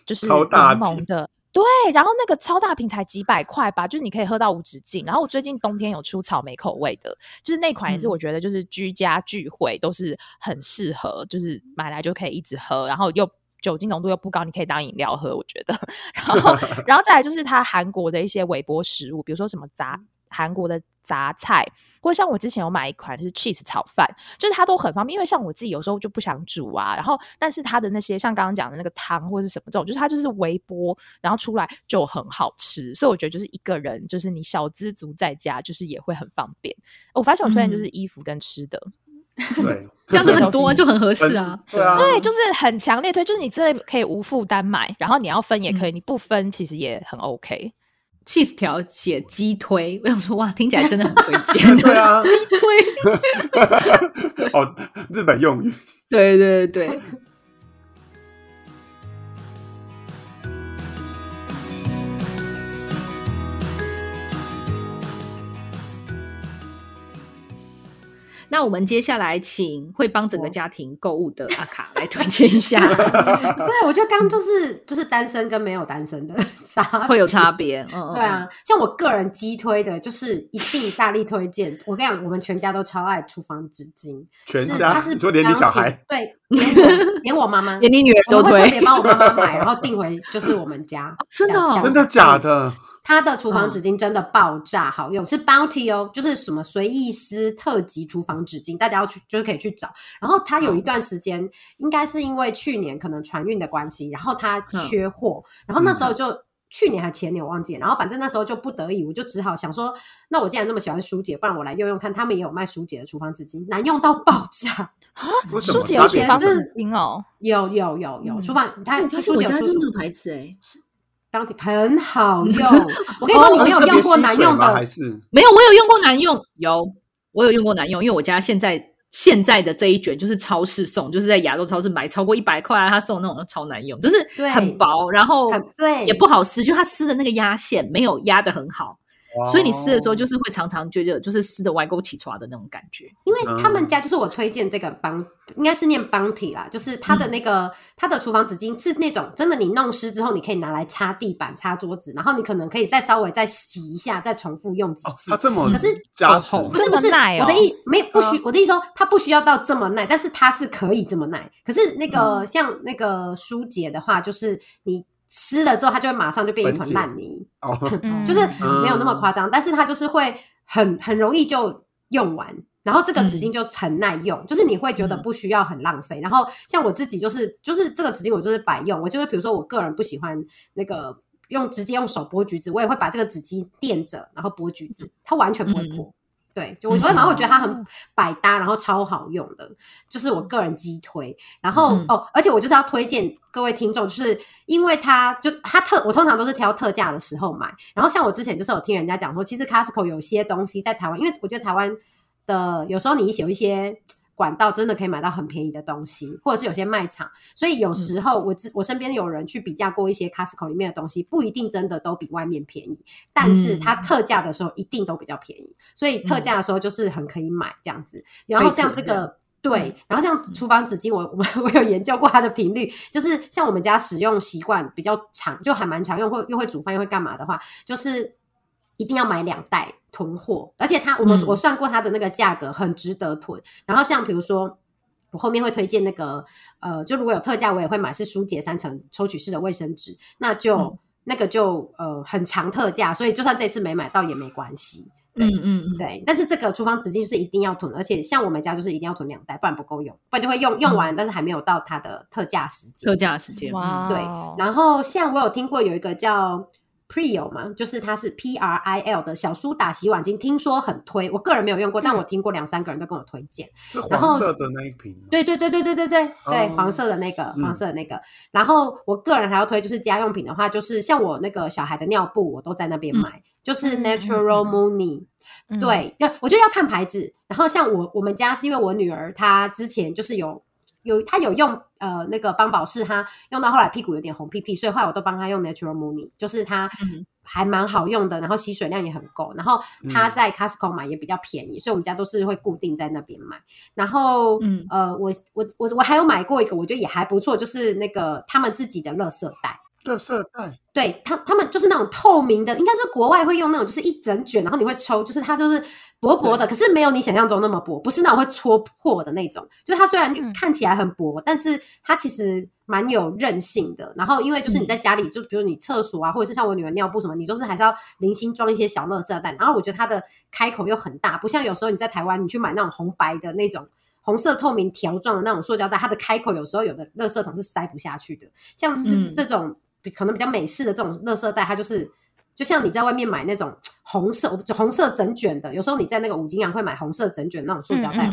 就是柠檬的，对，然后那个超大瓶才几百块吧，就是你可以喝到无止境。然后我最近冬天有出草莓口味的，就是那款也是我觉得就是居家聚会都是很适合，就是买来就可以一直喝，然后又酒精浓度又不高，你可以当饮料喝，我觉得。然后，然后再来就是它韩国的一些微波食物，比如说什么杂韩国的。杂菜，或者像我之前有买一款是 cheese 炒饭，就是它都很方便。因为像我自己有时候就不想煮啊，然后但是它的那些像刚刚讲的那个汤或者是什么这种，就是它就是微波，然后出来就很好吃。所以我觉得就是一个人，就是你小资族在家，就是也会很方便。我发现我推荐就是衣服跟吃的，对，这样子很多就很合适啊。对啊，对，就是很强烈推，就是你真的可以无负担买，然后你要分也可以，你不分其实也很 OK。Cheese 条写鸡推，我想说哇，听起来真的很推荐。对啊，鸡推。哦，日本用语。对对对。那我们接下来请会帮整个家庭购物的阿卡来推荐一下。对，我觉得刚就是就是单身跟没有单身的 差会有差别。嗯，对啊，像我个人激推的，就是一定大力推荐。我跟你讲，我们全家都超爱厨房纸巾，全家，是就连你小孩，对，连连我妈妈，连你女儿都推，特别帮我妈妈买，然后订回就是我们家。真的？真的假的？它的厨房纸巾真的爆炸好用，是 Bounty 哦，就是什么随意丝特级厨房纸巾，大家要去就是可以去找。然后它有一段时间，应该是因为去年可能船运的关系，然后它缺货，然后那时候就去年还前年我忘记，然后反正那时候就不得已，我就只好想说，那我既然这么喜欢舒洁，不然我来用用看。他们也有卖舒洁的厨房纸巾，难用到爆炸啊！舒洁厨房纸巾哦，有有有有厨房，它是我家就是牌子哎。当体很好用，我跟你说，你没有用过难用的，还是没有？我有用过难用，有我有用过难用，因为我家现在现在的这一卷就是超市送，就是在亚洲超市买超过一百块，他送那种超难用，就是很薄，然后对也不好撕，就他撕的那个压线没有压的很好。所以你撕的时候，就是会常常觉得就是撕的歪勾起床的那种感觉。因为他们家就是我推荐这个邦，应该是念邦体啦，就是它的那个它的厨房纸巾是那种真的，你弄湿之后你可以拿来擦地板、擦桌子，然后你可能可以再稍微再洗一下，再重复用几次。它这么可是加厚，不是不是我的意没不需我的意思说它不需要到这么耐，但是它是可以这么耐。可是那个像那个舒洁的话，就是你。湿了之后，它就会马上就变一团烂泥，就是没有那么夸张，但是它就是会很很容易就用完，然后这个纸巾就很耐用，就是你会觉得不需要很浪费。然后像我自己就是就是这个纸巾我就是百用，我就是比如说我个人不喜欢那个用直接用手剥橘子，我也会把这个纸巾垫着，然后剥橘子，它完全不会破。对，就我觉得，然后我觉得它很百搭，然后超好用的，就是我个人激推。然后哦，而且我就是要推荐各位听众，就是因为它就它特，我通常都是挑特价的时候买。然后像我之前就是有听人家讲说，其实 Costco 有些东西在台湾，因为我觉得台湾的有时候你有一些管道真的可以买到很便宜的东西，或者是有些卖场。所以有时候我我身边有人去比价过一些 Costco 里面的东西，不一定真的都比外面便宜，但是它特价的时候一定都比较便宜。所以特价的时候就是很可以买这样子。然后像这个。对，然后像厨房纸巾，我我们 我有研究过它的频率，就是像我们家使用习惯比较长，就还蛮常用，会又会煮饭又会干嘛的话，就是一定要买两袋囤货，而且它我们我算过它的那个价格很值得囤。然后像比如说我后面会推荐那个呃，就如果有特价我也会买，是舒洁三层抽取式的卫生纸，那就那个就呃很长特价，所以就算这次没买到也没关系。嗯嗯嗯，对，但是这个厨房纸巾是一定要囤，而且像我们家就是一定要囤两袋，不然不够用，不然就会用用完，但是还没有到它的特价时间。特价时间，哇，对。然后像我有听过有一个叫 Pril 嘛，就是它是 P R I L 的小苏打洗碗巾，听说很推，我个人没有用过，但我听过两三个人都跟我推荐。是黄色的那一瓶。对对对对对对对对，黄色的那个，黄色的那个。然后我个人还要推，就是家用品的话，就是像我那个小孩的尿布，我都在那边买，就是 Natural Mooney。对，要我觉得要看牌子。然后像我我们家是因为我女儿她之前就是有有他有用呃那个邦宝适，他用到后来屁股有点红屁屁，所以后来我都帮他用 Natural Money，就是它还蛮好用的，然后吸水量也很够。然后他在 Costco 买也比较便宜，所以我们家都是会固定在那边买。然后呃，我我我我还有买过一个，我觉得也还不错，就是那个他们自己的垃圾袋。垃圾袋，对他，他们就是那种透明的，应该是国外会用那种，就是一整卷，然后你会抽，就是它就是薄薄的，可是没有你想象中那么薄，不是那种会戳破的那种。就是它虽然看起来很薄，但是它其实蛮有韧性的。然后因为就是你在家里，就比如你厕所啊，或者是像我女儿尿布什么，你都是还是要零星装一些小垃圾袋。然后我觉得它的开口又很大，不像有时候你在台湾你去买那种红白的那种红色透明条状的那种塑胶袋，它的开口有时候有的垃圾桶是塞不下去的。像这这种。可能比较美式的这种垃圾袋，它就是就像你在外面买那种红色红色整卷的，有时候你在那个五金行会买红色整卷那种塑胶袋，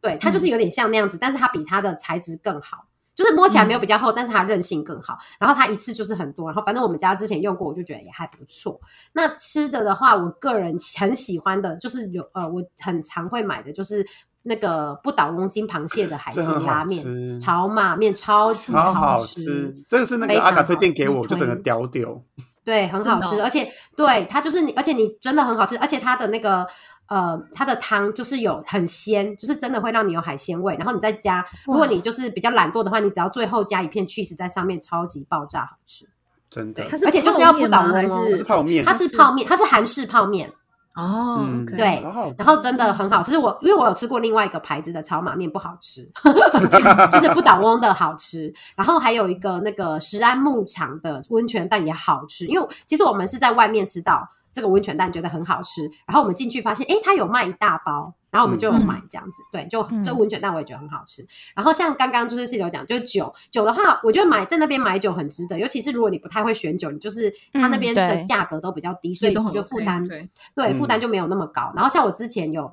对，它就是有点像那样子，但是它比它的材质更好，就是摸起来没有比较厚，但是它韧性更好。然后它一次就是很多，然后反正我们家之前用过，我就觉得也还不错。那吃的的话，我个人很喜欢的就是有呃，我很常会买的就是。那个不倒翁金螃蟹的海鲜拉面、炒马面超级好吃，这个是那个阿卡推荐给我，就整个屌屌。对，很好吃，而且对它就是你，而且你真的很好吃，而且它的那个呃，它的汤就是有很鲜，就是真的会让你有海鲜味。然后你再加，如果你就是比较懒惰的话，你只要最后加一片 cheese 在上面，超级爆炸好吃。真的，而且就是要不倒翁哦，是泡面，它是泡面，它是韩式泡面。哦，对，然后真的很好吃。我因为我有吃过另外一个牌子的炒马面，不好吃，就是不倒翁的好吃。然后还有一个那个石安牧场的温泉蛋也好吃，因为其实我们是在外面吃到。这个温泉蛋觉得很好吃，然后我们进去发现，哎，它有卖一大包，然后我们就有买这样子。对，就这温泉蛋我也觉得很好吃。然后像刚刚就是室友讲，就是酒酒的话，我觉得买在那边买酒很值得，尤其是如果你不太会选酒，你就是它那边的价格都比较低，所以就负担对负担就没有那么高。然后像我之前有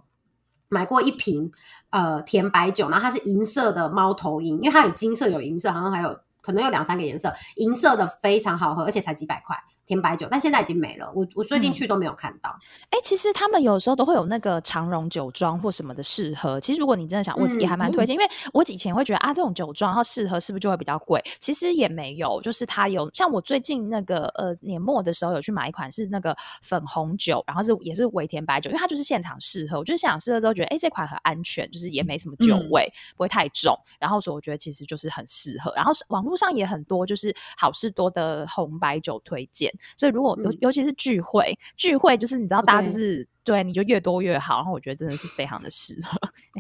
买过一瓶呃甜白酒，然后它是银色的猫头鹰，因为它有金色有银色，好像还有可能有两三个颜色，银色的非常好喝，而且才几百块。甜白酒，但现在已经没了。我我最近去都没有看到。哎，其实他们有时候都会有那个长荣酒庄或什么的试喝。其实如果你真的想，我也还蛮推荐，因为我以前会觉得啊，这种酒庄然后试喝是不是就会比较贵？其实也没有，就是它有像我最近那个呃年末的时候有去买一款是那个粉红酒，然后是也是微甜白酒，因为它就是现场试喝。我就是现场试喝之后觉得，哎，这款很安全，就是也没什么酒味，不会太重。然后所以我觉得其实就是很适合。然后网络上也很多就是好事多的红白酒推荐。所以如果尤尤其是聚会，聚会就是你知道，大家就是对你就越多越好。然后我觉得真的是非常的适合，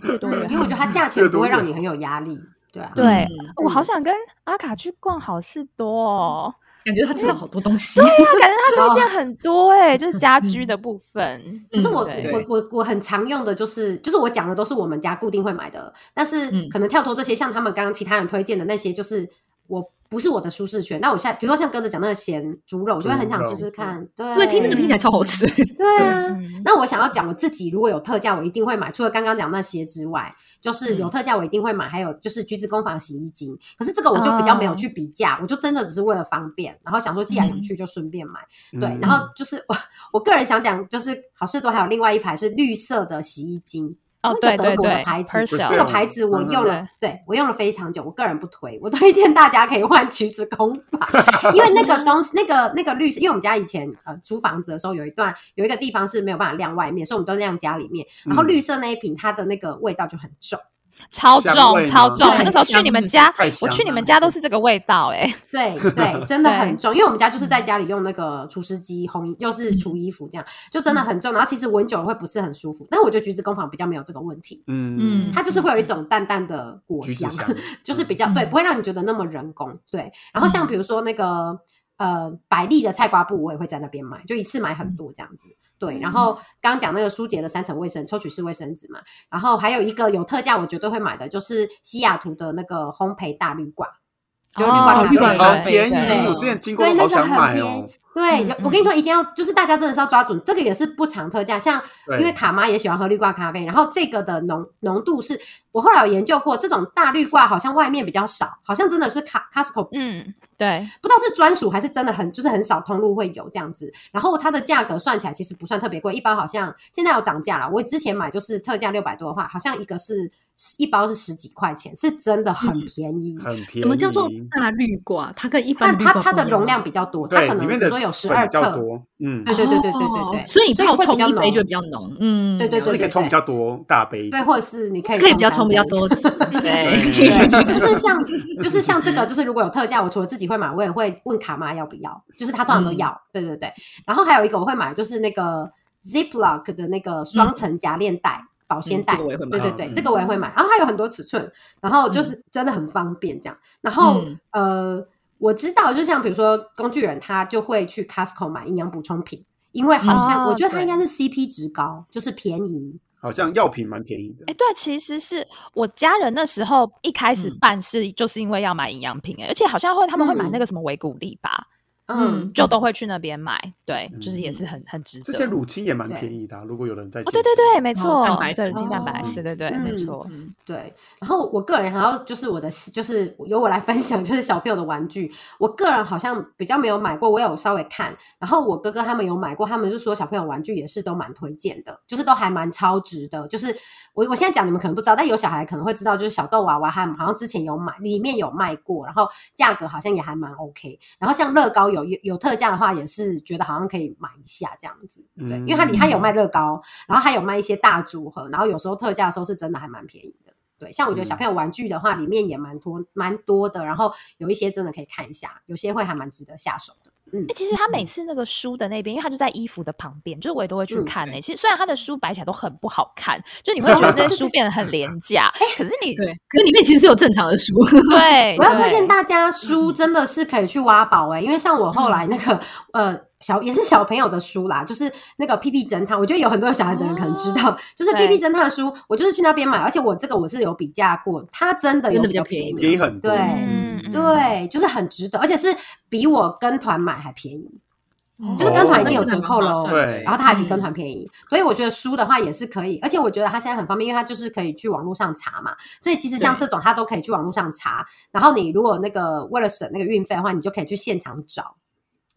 越多越好。因为我觉得它价钱不会让你很有压力，对啊。对，我好想跟阿卡去逛好事多哦，感觉他知道好多东西。对呀，感觉他推荐很多哎，就是家居的部分。可是我我我我很常用的就是，就是我讲的都是我们家固定会买的，但是可能跳脱这些，像他们刚刚其他人推荐的那些，就是我。不是我的舒适圈。那我现在，比如说像鸽子讲那个咸猪肉，我就会很想吃吃看。对，因为听那个听起来超好吃。对啊。那我想要讲我自己，如果有特价，我一定会买。除了刚刚讲那些之外，就是有特价我一定会买。还有就是橘子工坊洗衣精，可是这个我就比较没有去比价，我就真的只是为了方便，然后想说既然有去就顺便买。对，然后就是我 我个人想讲，就是好事多还有另外一排是绿色的洗衣精。哦，对对对国的牌子，Persil 那个牌子我用了嗯，对我用了非常久，我个人不推，我推荐大家可以换橘子工法，因为那个东西，那个那个绿色，因为我们家以前呃租房子的时候有一段有一个地方是没有办法晾外面，所以我们都晾家里面，然后嗯。绿色那一瓶它的那个味道就很重，超重超重。对那时候去你们家我去你们家都是这个味道哎。对对，真的 很重，因为我们家就是在家里用那个除湿机烘，又是除衣服这样，就真的很重。然后其实闻久了会不是很舒服，但我觉得橘子工坊比较没有这个问题，嗯嗯它就是会有一种淡淡的果香，香，就是比较嗯对，不会让你觉得那么人工。对，然后像比如说那个呃百丽的菜瓜布，我也会在那边买，就一次买很多这样子。对，然后刚刚讲那个舒洁的三层卫生抽取式卫生纸嘛，然后还有一个有特价我绝对会买的，就是西雅图的那个烘焙大绿罐，就是绿挂哦咖啡。绿好便宜对，我之前经过好个很想买哦便宜。。对，有我跟你说，一定要就是大家真的是要抓准，这个也是不常特价。像因为卡妈也喜欢喝绿挂咖啡，然后这个的浓浓度是我后来有研究过，这种大绿挂好像外面比较少，好像真的是卡 Costco 嗯，对，不知道是专属还是真的很就是很少通路会有这样子。然后它的价格算起来其实不算特别贵，一包好像现在有涨价了。我之前买就是特价六百多的话，好像一个是一包是十几块钱，是真的很便宜。很便宜。怎么叫做大绿瓜？它跟一它般它它的容量比较多，它对，可里面的能比如说有十二克，比较多，嗯，对对对对对对对哦所以你泡会比较冲一杯就比较浓，嗯，对对对你可以冲比较多大杯，对，或者是你可以可以比较冲比较多次，对。对，就是像就是像这个，就是如果有特价，我除了自己会买，我也会问卡妈要不要，就是他通常都要，对对对。然后还有一个我会买，就是那个 Ziploc 的那个双层夹链袋。保鲜袋，嗯这个我也会买对对对，嗯这个我也会买。然后它有很多尺寸，然后就是真的很方便这样。然后、嗯呃，我知道，就像比如说工具人，他就会去 Costco 买营养补充品，因为好像、哦我觉得它对应该是 CP 值高，就是便宜。好像药品蛮便宜的哎，。对，其实是我家人那时候一开始嗯办是就是因为要买营养品，哎，而且好像会他们会买嗯那个什么维骨力吧，嗯，就都会去那边买，对，就是嗯也是很很值得。这些乳清也蛮便宜的啊，如果有人在哦，对对对，没错，蛋白对，粉金蛋白对对，嗯没错。嗯对，然后我个人还要就是我的就是由我来分享，就是小朋友的玩具，我个人好像比较没有买过，我有稍微看，然后我哥哥他们有买过，他们就说小朋友玩具也是都蛮推荐的，就是都还蛮超值的。就是我我现在讲你们可能不知道，但有小孩可能会知道，就是小豆娃娃他们好像之前有买，里面有卖过，然后价格好像也还蛮 OK。然后像乐高有有有特价的话，也是觉得好像可以买一下这样子。对，因为它里它有卖乐高，然后还有卖一些大组合，然后有时候特价的时候是真的还蛮便宜的。对，像我觉得小朋友玩具的话，里面也蛮多蛮多的，然后有一些真的可以看一下，有些会还蛮值得下手的。嗯哎、，其实他每次那个书的那边，因为他就在衣服的旁边，就是我也都会去嗯看呢、其实虽然他的书摆起来都很不好看，就你会觉得那些书变得很 廉价，可是你对，可是里面其实是有正常的书，对，我要推荐。大家书真的是可以去挖宝哎、因为像我后来那个、呃小也是小朋友的书啦，就是那个屁屁侦探，我觉得有很多小孩的人可能知道，就是屁屁侦探的书，我就是去那边买，而且我这个我是有比价过，它真的有真的比较较便便宜便宜很多。对对，就是很值得，而且是比我跟团买还便宜。嗯就是跟团已经有折扣哦喽，对然后它还比跟团便宜，所以我觉得书的话也是可以，而且我觉得它现在很方便，因为它就是可以去网络上查嘛，所以其实像这种它都可以去网络上查，然后你如果那个为了省那个运费的话，你就可以去现场找，嗯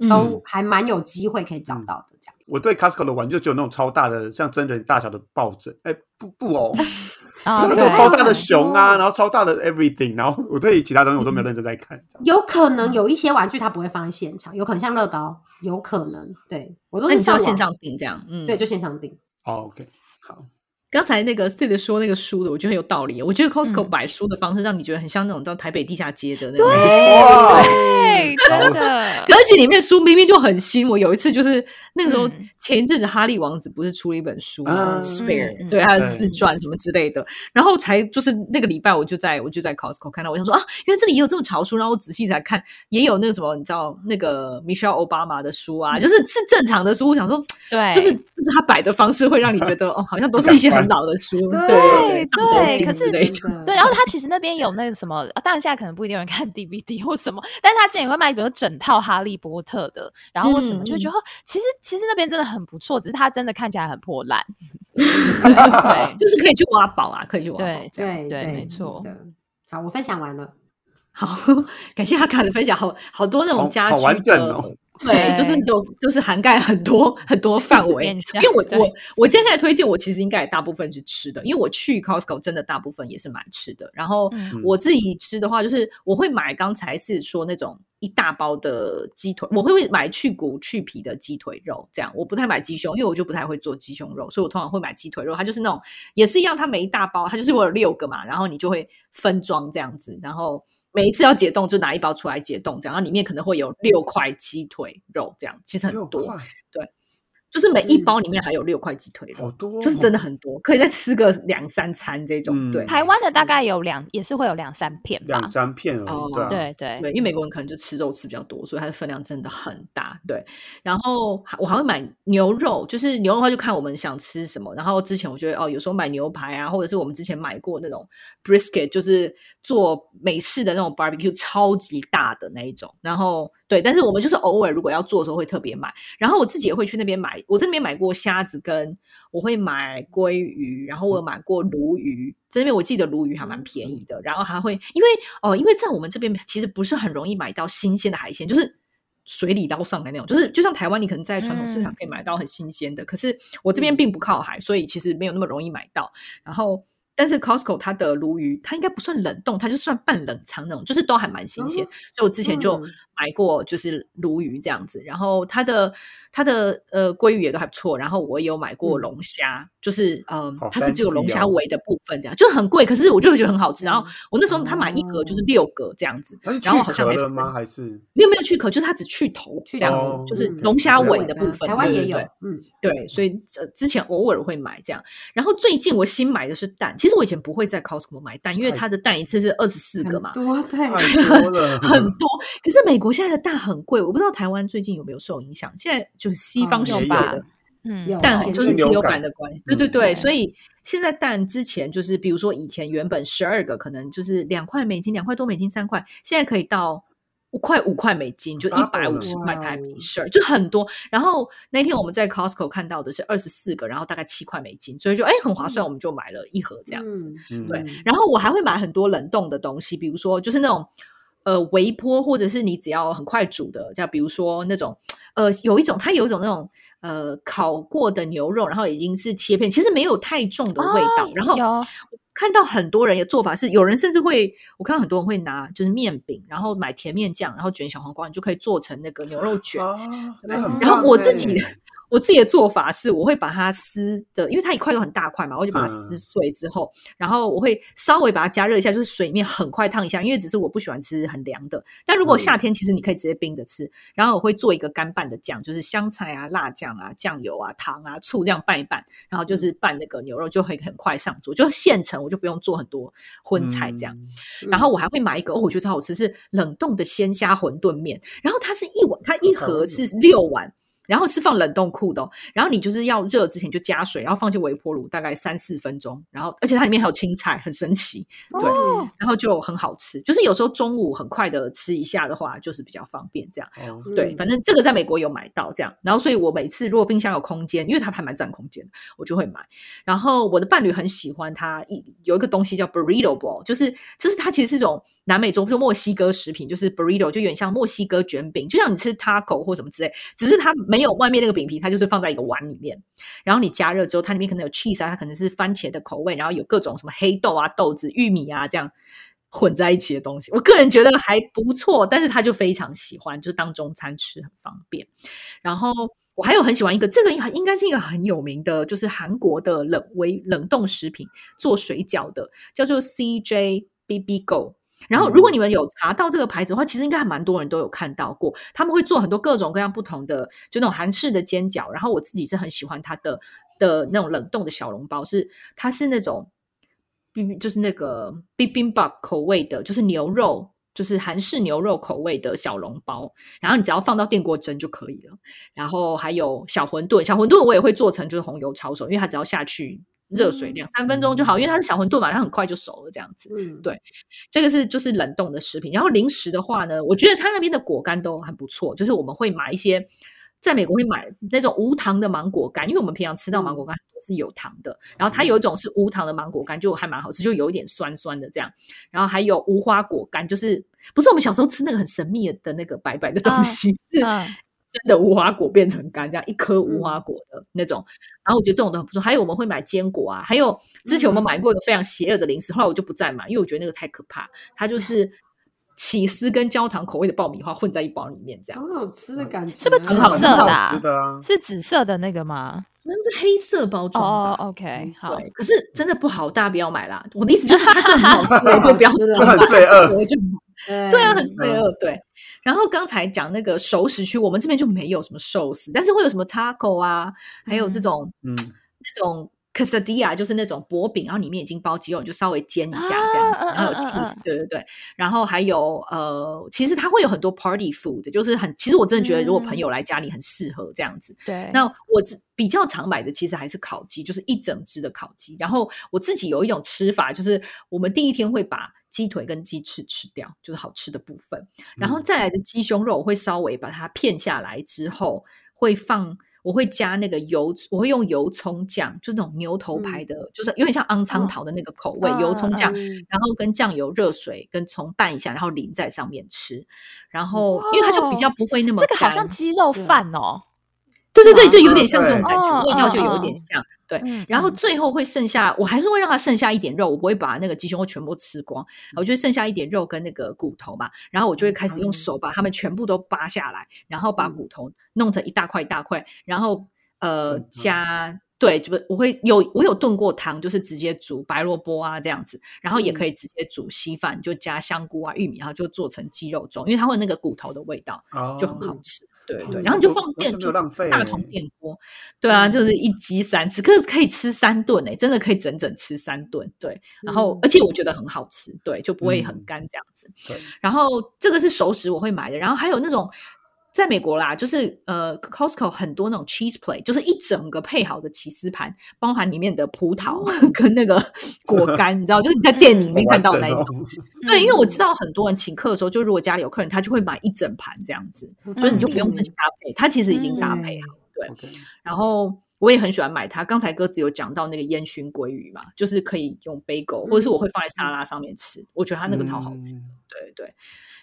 都还蛮有机会可以找到的这样。我对 Costco 的玩具就有那种超大的，像真人大小的抱枕，哎，布布偶，啊很多对超大的熊啊，然后超大的 everything，然后我对其他东西我都没有认真在看。有可能有一些玩具它不会放在现场，有可能像乐高，有可能对我都那是上网你就要线上订这样，嗯，对，就线上订。哦，OK，好，刚才那个 Sid 说那个书的，我觉得很有道理。我觉得 Costco 嗯摆书的方式，让你觉得很像那种到台北地下街的那种。哇，对，真的，而且里面书明明就很新。我有一次就是那个时候嗯前一阵子哈利王子不是出了一本书吗啊？Spare，嗯对他的对自传什么之类的。然后才就是那个礼拜，我就在我就在 Costco 看到，我想说啊，原来这里也有这么潮书。然后我仔细才看，也有那个什么，你知道那个 Michelle Obama 的书啊，就是是正常的书。我想说，对，就是就是他摆的方式会让你觉得哦，好像都是一些很老的 书，对对对对可是对，然后他其实那边有那个什么，啊当然现在可能不一定有人看 DVD 或什么，但是他之前也会卖，比如整套哈利波特的，然后或什么，嗯就会觉得、哦其实其实那边真的很不错，只是它真的看起来很破烂。对就是可以去挖宝啊，可以去挖宝对。对对没错的好，我分享完了。好，感谢阿卡的分享，好好多那种好家好完居的整哦对，就是有就是涵盖很多很多范围。因为我我我接下来推荐，我其实应该也大部分是吃的，因为我去 Costco 真的大部分也是蛮吃的。然后我自己吃的话，就是我会买刚才是说那种一大包的鸡腿，我会买去骨去皮的鸡腿肉，这样我不太买鸡胸，因为我就不太会做鸡胸肉，所以我通常会买鸡腿肉。它就是那种也是一样，它每一大包，它就是我有六个嘛，然后你就会分装这样子，然后。每一次要解冻就拿一包出来解冻，这样，然后里面可能会有六块鸡腿肉，这样其实很多，对。就是每一包里面还有六块鸡腿肉，好多，就是真的很多，可以再吃个两三餐这种。对，台湾的大概有两，也是会有两三片吧，两三片哦。对对对，因为美国人可能就吃肉吃比较多，所以它的分量真的很大。对，然后我还会买牛肉，就是牛肉的话就看我们想吃什么。然后之前我觉得哦，有时候买牛排啊，或者是我们之前买过那种 brisket，就是做美式的那种 barbecue，超级大的那一种。然后对，但是我们就是偶尔如果要做的时候会特别买。然后我自己也会去那边买。我在那边买过虾子，跟我会买鲑鱼，然后我有买过鲈鱼。在那边我记得鲈鱼还蛮便宜的，然后还会因为哦，因为在我们这边其实不是很容易买到新鲜的海鲜，就是水里捞上来那种，就是就像台湾，你可能在传统市场可以买到很新鲜的，可是我这边并不靠海，所以其实没有那么容易买到。然后。但是 Costco 它的鲈鱼，它应该不算冷冻，它就算半冷藏那种，就是都还蛮新鲜。所以我之前就买过，就是鲈鱼这样子。然后它的它的呃鲑鱼也都还不错。然后我也有买过龙虾，就是嗯，它是只有龙虾尾的部分这样，就很贵，可是我就会觉得很好吃。然后我那时候他买一格就是六格这样子，然后好像没吗？还是没有没有去壳，就是它只去头这样子，就是龙虾尾的部分。台湾也有，嗯，对，所以之前偶尔会买这样。然后最近我新买的是蛋。其实我以前不会在 Costco 买蛋，因为它的蛋一次是二十四个嘛，多对，很多。可是美国现在的蛋很贵，我不知道台湾最近有没有受影响。现在就是西方有吧，嗯，蛋就是禽流感的关系，对对对。所以现在蛋之前就是，比如说以前原本十二个可能就是两块美金，两块多美金，三块，现在可以到。五块五块美金，就一百五十块台币，是就很多。然后那天我们在 Costco 看到的是二十四个，然后大概七块美金，所以就哎很划算，我们就买了一盒这样子。对，然后我还会买很多冷冻的东西，比如说就是那种呃微波，或者是你只要很快煮的，像比如说那种呃有一种它有一种那种呃烤过的牛肉，然后已经是切片，其实没有太重的味道，然后。看到很多人的做法是，有人甚至会，我看到很多人会拿就是面饼，然后买甜面酱，然后卷小黄瓜，你就可以做成那个牛肉卷。然后我自己。我自己的做法是，我会把它撕的，因为它一块都很大块嘛，我就把它撕碎之后，然后我会稍微把它加热一下，就是水面很快烫一下，因为只是我不喜欢吃很凉的。但如果夏天，其实你可以直接冰着吃。然后我会做一个干拌的酱，就是香菜啊、辣酱啊、酱油啊、糖啊、醋这样拌一拌，然后就是拌那个牛肉，就会很快上桌，就现成，我就不用做很多荤菜这样。然后我还会买一个，哦，我觉得超好吃，是冷冻的鲜虾馄饨面，然后它是一碗，它一盒是六碗。然后是放冷冻库的，然后你就是要热之前就加水，然后放进微波炉大概三四分钟，然后而且它里面还有青菜，很神奇，对，然后就很好吃。就是有时候中午很快的吃一下的话，就是比较方便这样。对，反正这个在美国有买到这样，然后所以我每次如果冰箱有空间，因为它还蛮占空间，我就会买。然后我的伴侣很喜欢它一有一个东西叫 burrito ball，就是就是它其实是一种南美洲就墨西哥食品，就是 burrito 就有点像墨西哥卷饼，就像你吃 taco 或什么之类，只是它。没有外面那个饼皮，它就是放在一个碗里面，然后你加热之后，它里面可能有 cheese 啊，它可能是番茄的口味，然后有各种什么黑豆啊、豆子、玉米啊这样混在一起的东西。我个人觉得还不错，但是他就非常喜欢，就是当中餐吃很方便。然后我还有很喜欢一个，这个应应该是一个很有名的，就是韩国的冷微冷冻食品做水饺的，叫做 CJ BB Go。然后，如果你们有查到这个牌子的话，其实应该还蛮多人都有看到过。他们会做很多各种各样不同的，就那种韩式的煎饺。然后我自己是很喜欢它的的那种冷冻的小笼包，是它是那种冰，就是那个 bibimbap 口味的，就是牛肉，就是韩式牛肉口味的小笼包。然后你只要放到电锅蒸就可以了。然后还有小馄饨，小馄饨我也会做成就是红油抄手，因为它只要下去。热水两三分钟就好，因为它是小馄饨嘛，它很快就熟了，这样子。嗯，对，这个是就是冷冻的食品。然后零食的话呢，我觉得它那边的果干都很不错，就是我们会买一些，在美国会买那种无糖的芒果干，因为我们平常吃到芒果干都是有糖的，然后它有一种是无糖的芒果干，就还蛮好吃，就有一点酸酸的这样。然后还有无花果干，就是不是我们小时候吃那个很神秘的那个白白的东西，是真的无花果变成干，这样一颗无花果的那种。然后我觉得这种都很不错。还有我们会买坚果啊，还有之前我们买过一个非常邪恶的零食，后来我就不再买，因为我觉得那个太可怕。它就是起司跟焦糖口味的爆米花混在一包里面，这样很好吃的感觉，是不是紫好色的、好啊吃？的啊，是紫色的那个吗？那是黑色包装哦吧。，OK，好，可是真的不好，大家不要买啦。我的意思就是它真的很好吃，就不要吃了很罪恶。对就 对对啊，很罪恶。对，然后刚才讲那个熟食区，我们这边就没有什么寿司，但是会有什么 taco 啊，还有这种嗯，那种 quesadilla，就是那种薄饼，然后里面已经包鸡肉，你就稍微煎一下这样子，啊然后有 cheese，对对对，然后还有呃，其实它会有很多 party food，就是很，其实我真的觉得如果朋友来家里很适合这样子。对，那我只比较常买的其实还是烤鸡，就是一整只的烤鸡。然后我自己有一种吃法，就是我们第一天会把鸡腿跟鸡翅吃掉，就是好吃的部分。然后再来的鸡胸肉，我会稍微把它片下来之后，会放。我会加那个油，我会用油葱酱，就是那种牛头牌的，就是有点像昂苍桃的那个口味，嗯油葱酱，嗯。然后跟酱油、热水跟葱拌一下，然后淋在上面吃。然后因为它就比较不会那么这个好像鸡肉饭哦，对对对，就有点像这种感觉，哦味道就有哦点像。对，嗯然后嗯最后会剩下，我还是会让它剩下一点肉，我不会把那个鸡胸肉全部吃光，我就会剩下一点肉跟那个骨头嘛，然后我就会开始用手把它们全部都扒下来，然后把嗯骨头弄成一大块一大块，然后呃嗯加。对，就是我会有我有炖过汤，就是直接煮白萝卜啊这样子，然后也可以直接煮稀饭，就加香菇啊、玉米，然后就做成鸡肉粥，因为它会那个骨头的味道，哦就很好吃。对对，嗯然后你就放电就浪费大铜电锅，对啊，就是一鸡三吃，可是可以吃三顿哎，真的可以整整吃三顿。对，然后嗯。而且我觉得很好吃，对，就不会很嗯。干这样子。对，然后这个是熟食我会买的，然后还有那种在美国啦，就是呃，Costco 很多那种 cheese plate，就是一整个配好的起司盘，包含里面的葡萄跟那个果 干，你知道，就是你在电影里面看到那一种。对，因为我嗯知道很多人请客的时候，就如果家里有客人，他就会买一整盘这样子，所以你就不用自己搭配，他其实已经搭配好。对然后我也很喜欢买它。刚才鸽子有讲到那个烟熏鲑鱼嘛，就是可以用 bagel，或者是我会放在沙拉上面吃，我觉得它那个超好吃。嗯对对。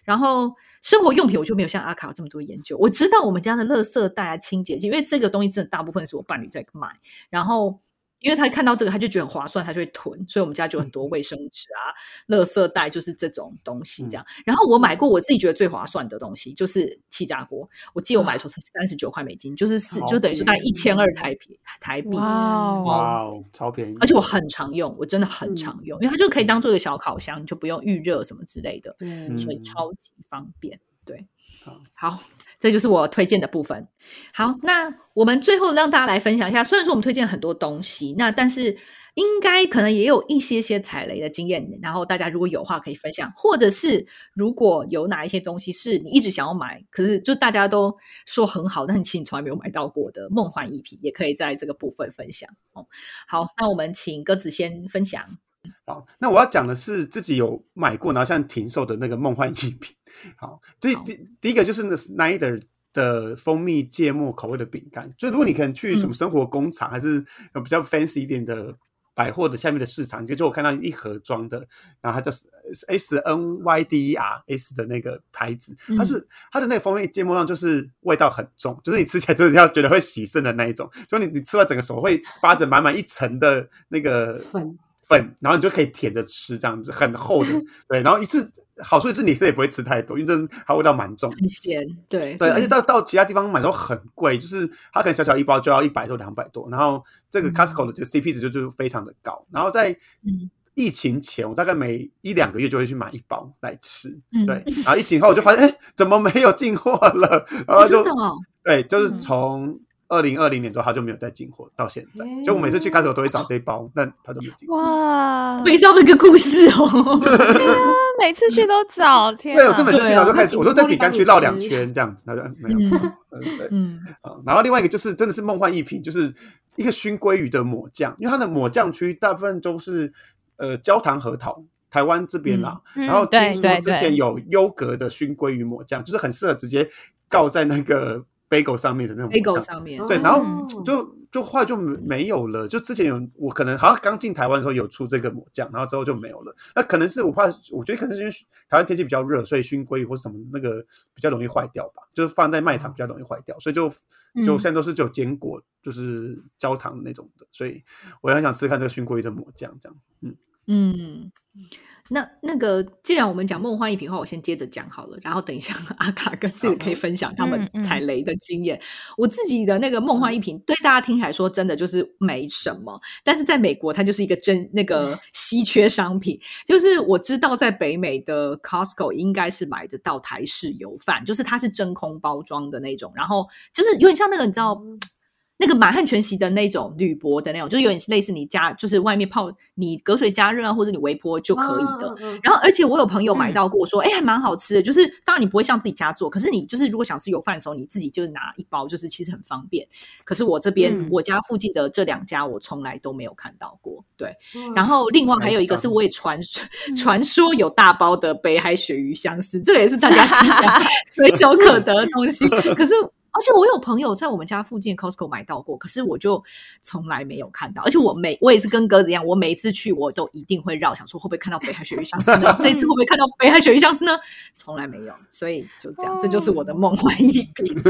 然后生活用品我就没有像阿卡这么多研究，我知道我们家的垃圾袋啊、清洁剂，因为这个东西真的大部分是我伴侣在买，然后。因为他看到这个，他就觉得很划算，他就会囤，所以我们家就很多卫生纸啊、垃圾袋，就是这种东西这样。然后我买过我自己觉得最划算的东西，就是气炸锅。我记得我买的时候才三十九块美金，就是是就等于说大概一千二台币台币。哇哦，哇哦，超便宜！而且我很常用，我真的很常用，因为它就可以当做一个小烤箱，你就不用预热什么之类的，对，所以嗯超级方便。对好，好，这就是我推荐的部分。好，那我们最后让大家来分享一下，虽然说我们推荐很多东西，那但是应该可能也有一些些踩雷的经验，然后大家如果有话可以分享，或者是如果有哪一些东西是你一直想要买，可是就大家都说很好，但其实你从来没有买到过的梦幻一品，也可以在这个部分分享哦。好，那我们请鸽子先分享。好，那我要讲的是自己有买过，然后现在停售的那个梦幻一品。好，第好。第第一个就是那 Snyder 的蜂蜜芥末口味的饼干，就如果你可能去什么生活工厂，还是有比较 fancy 一点的百货的下面的市场，就就我看到一盒装的，然后它叫 S N Y D E R S 的那个牌子，它是它的那个蜂蜜芥末上就是味道很重，就是你吃起来就是要觉得会洗肾的那一种，就你你吃完整个手会扒着满满一层的那个粉粉，然后你就可以舔着吃，这样子很厚的，对，然后一次好处是你是也不会吃太多，因为真的它味道蛮重。很咸，对对，而且到到其他地方买都很贵，就是它可能小小一包就要一百多、两百多，然后这个嗯 Costco 的这个 CP 值就就非常的高。然后在嗯疫情前，我大概每一两个月就会去买一包来吃，嗯对。然后疫情后我就发现，哎，怎么没有进货了？然后哦，就对，就是嗯从二零二零年之后，他就没有再进货，到现在。诶就我每次去 Costco 都会找这一包，但他都没有进。哇我，也知道那个故事哦。每次去都找，天对，我哪这每次去对啊然后就开始，我就在饼干区绕两圈这样子，他就没有。嗯然后另外一个就是真的是梦幻一品，就是一个熏鲑鱼的抹酱，因为它的抹酱区大部分都是呃焦糖核桃，台湾这边啦。嗯然后对听说之前有优格的熏鲑鱼抹酱，就是很适合直接告在那个 bagel 上面的那种 bagel 上面，对，然后哦就就后来就没没有了。就之前有我可能好像刚进台湾的时候有出这个抹酱，然后之后就没有了。那可能是我怕，我觉得可能是因为台湾天气比较热，所以熏鲑或者什么那个比较容易坏掉吧，就是放在卖场比较容易坏掉，所以就就嗯现在都是只有坚果，就是焦糖那种的。所以我也很想吃看这个熏鲑的抹酱，这样。嗯，嗯，那那个，既然我们讲梦幻一品的话，我先接着讲好了，然后等一下阿卡跟 C 可以分享。他们踩。雷的经验。我自己的那个梦幻一品，对大家听起来说真的就是没什么，但是在美国它就是一个真那个稀缺商品。就是我知道在北美的 Costco 应该是买得到台式油饭，就是它是真空包装的那种，然后就是有点像那个你知道。那个满汉全席的那种铝箔的那种，就是有点类似你加，就是外面泡你隔水加热啊，或者你微波就可以的。然后，而且我有朋友买到过，说，哎、还蛮好吃的。就是当然你不会像自己家做，可是你就是如果想吃油饭的时候，你自己就是拿一包，就是其实很方便。可是我这边、嗯我家附近的这两家，我从来都没有看到过。对，嗯然后另外还有一个是我也传说传说有大包的北海鳕鱼相思，这个也是大家听起来 随手可得的东西。可是，而且我有朋友在我们家附近 Costco 买到过，可是我就从来没有看到。而且我每我也是跟鸽子一样，我每一次去我都一定会绕，想说会不会看到北海鳕鱼相思呢？这一次会不会看到北海鳕鱼相思呢？从来没有，所以就这样，这就是我的梦幻一品。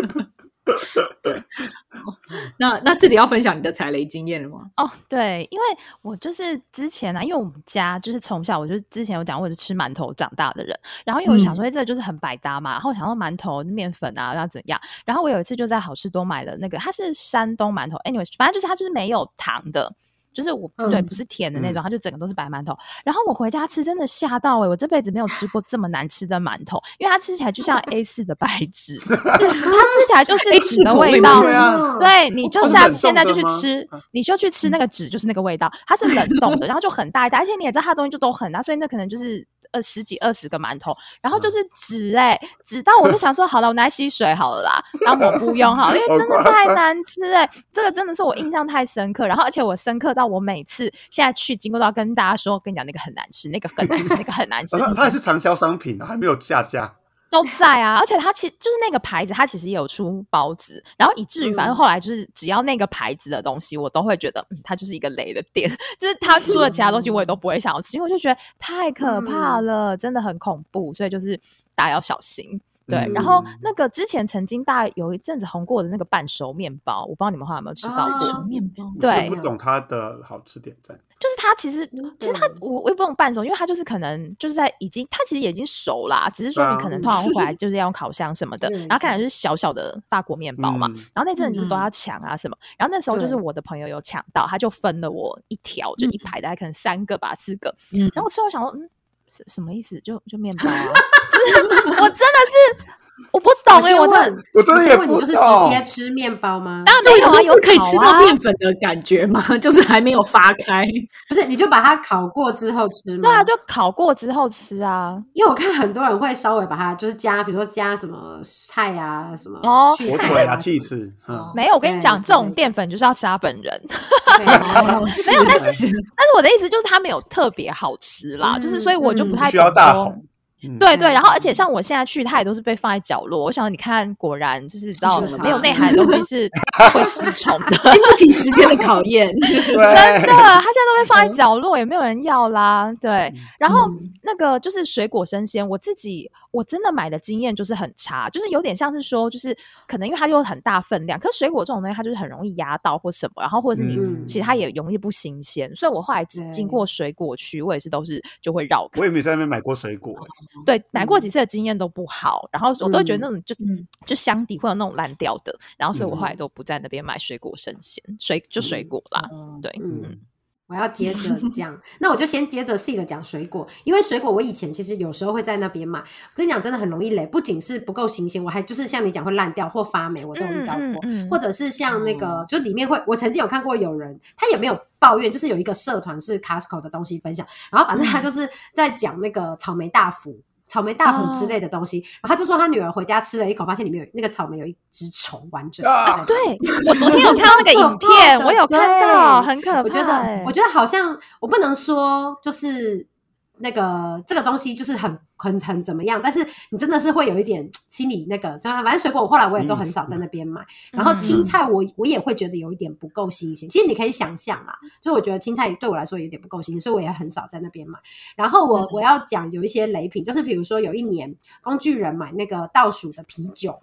对，哦 那那是你要分享你的踩雷经验了吗？哦，对，因为我就是之前啊，因为我们家就是从小我就之前有讲，我是吃馒头长大的人，然后因为我想说，哎、这个就是很百搭嘛，然后我想到馒头面粉啊要怎样，然后我有一次就在好事多买了那个，它是山东馒头，anyways，反正就是它就是没有糖的。就是我对嗯不是甜的那种，它就整个都是白馒头。然后我回家吃，真的吓到哎、我这辈子没有吃过这么难吃的馒头，因为它吃起来就像 A 四的白纸，它吃起来就是纸的味道。对啊对你就它是现在就去吃，你就去吃那个纸，就是那个味道，它是冷冻的，然后就很大一袋，而且你也知道它的东西就都很大，所以那可能就是呃十几二十个馒头，然后就是纸哎、纸到我就想说好了，我拿来吸水好了啦，然后抹布用好了，因为真的太难吃哎、这个真的是我印象太深刻，然后而且我深刻到我每次现在去经过都要跟大家说，跟你讲那个很难吃，那个很难吃，那个很难吃哦，它它也是。畅销商品啊，还没有下架。都在啊，而且它其实就是那个牌子，它其实也有出包子，然后以至于反正后来就是只要那个牌子的东西，我都会觉得嗯，它就是一个雷的店，就是它出了其他东西我也都不会想要吃，因为我就觉得太可怕了，真的很恐怖，所以就是大家要小心。对，嗯然后那个之前曾经大概有一阵子红过的那个半熟面包，我不知道你们后来有没有吃到过。哦面包对不懂它的好吃点在。就是它其实，其实它嗯我我也不懂半熟，因为它就是可能就是在已经它其实也已经熟啦，只是说你可能通常会回来 就是要用烤箱什么的，然后看起来就是小小的法国面包嘛，嗯然后那阵子就是都要抢啊什么，然后那时候就是我的朋友有抢到，他就分了我一条，就一排大概可能三个吧四个，嗯。然后我吃后想说，嗯，什什么意思？就就面包啊，就是我真的是我不懂哎、先我真我真的也不先问你就是直接吃面包吗？对，当然没有啊，有有时候是可以吃到烤啊面粉的感觉吗？就是还没有发开。不是，你就把它烤过之后吃吗？对啊，就烤过之后吃啊。因为我看很多人会稍微把它就是加，比如说加什么菜啊，什么哦火腿啊、啊气死，嗯，没有，我跟你讲，这种淀粉就是要吃它本人。没有，但是但是我的意思就是它没有特别好吃啦，就是所以我就不嗯太需要大红。嗯对对，嗯然后而且像我现在去，它也都是被放在角落。我想你看，果然就是知道是没有内涵的东西是 会失宠的。经不起时间的考验。真的，它现在都被放在角落，也没有人要啦。对，然后嗯那个就是水果生鲜，我自己我真的买的经验就是很差，就是有点像是说，就是可能因为它有很大分量，可是水果这种东西它就是很容易压到或什么，然后或者是你、嗯其实它也容易不新鲜，所以我后来经对经过水果区，我也是都是就会绕开我也没有在那边买过水果，对，买过几。次的经验都不好，然后我都会觉得那种就、嗯。就箱底会有那种烂掉的，然后所以我后来嗯。都不在那边买水果生鲜，水就水果啦，对，嗯嗯，我要接着讲，那我就先接着细的讲水果，因为水果我以前其实有时候会在那边买，我跟你讲真的很容易累，不仅是不够新鲜，我还就是像你讲会烂掉或发霉，我都有遇到过，嗯嗯嗯或者是。像那个、就里面会，我曾经有看过有人他也没有抱怨，就是有一个社团是 Costco 的东西分享，然后反正他就是在讲那个草莓大福。草莓大福之类的东西，然后他就说他女儿回家吃了一口，发现里面有那个草莓有一只虫完整。啊。对我 昨天有看到那个影片，我有看到，很可怕、我觉得欸，我觉得好像我不能说就是那个这个东西就是很很很怎么样，但是你真的是会有一点心里那个，反正水果我后来我也都很少在那边买，然后青菜我我也会觉得有一点不够新鲜。其实你可以想象啊，就我觉得青菜对我来说有点不够新鲜，所以我也很少在那边买。然后我我要讲有一些雷品，就是比如说有一年工具人买那个倒数的啤酒。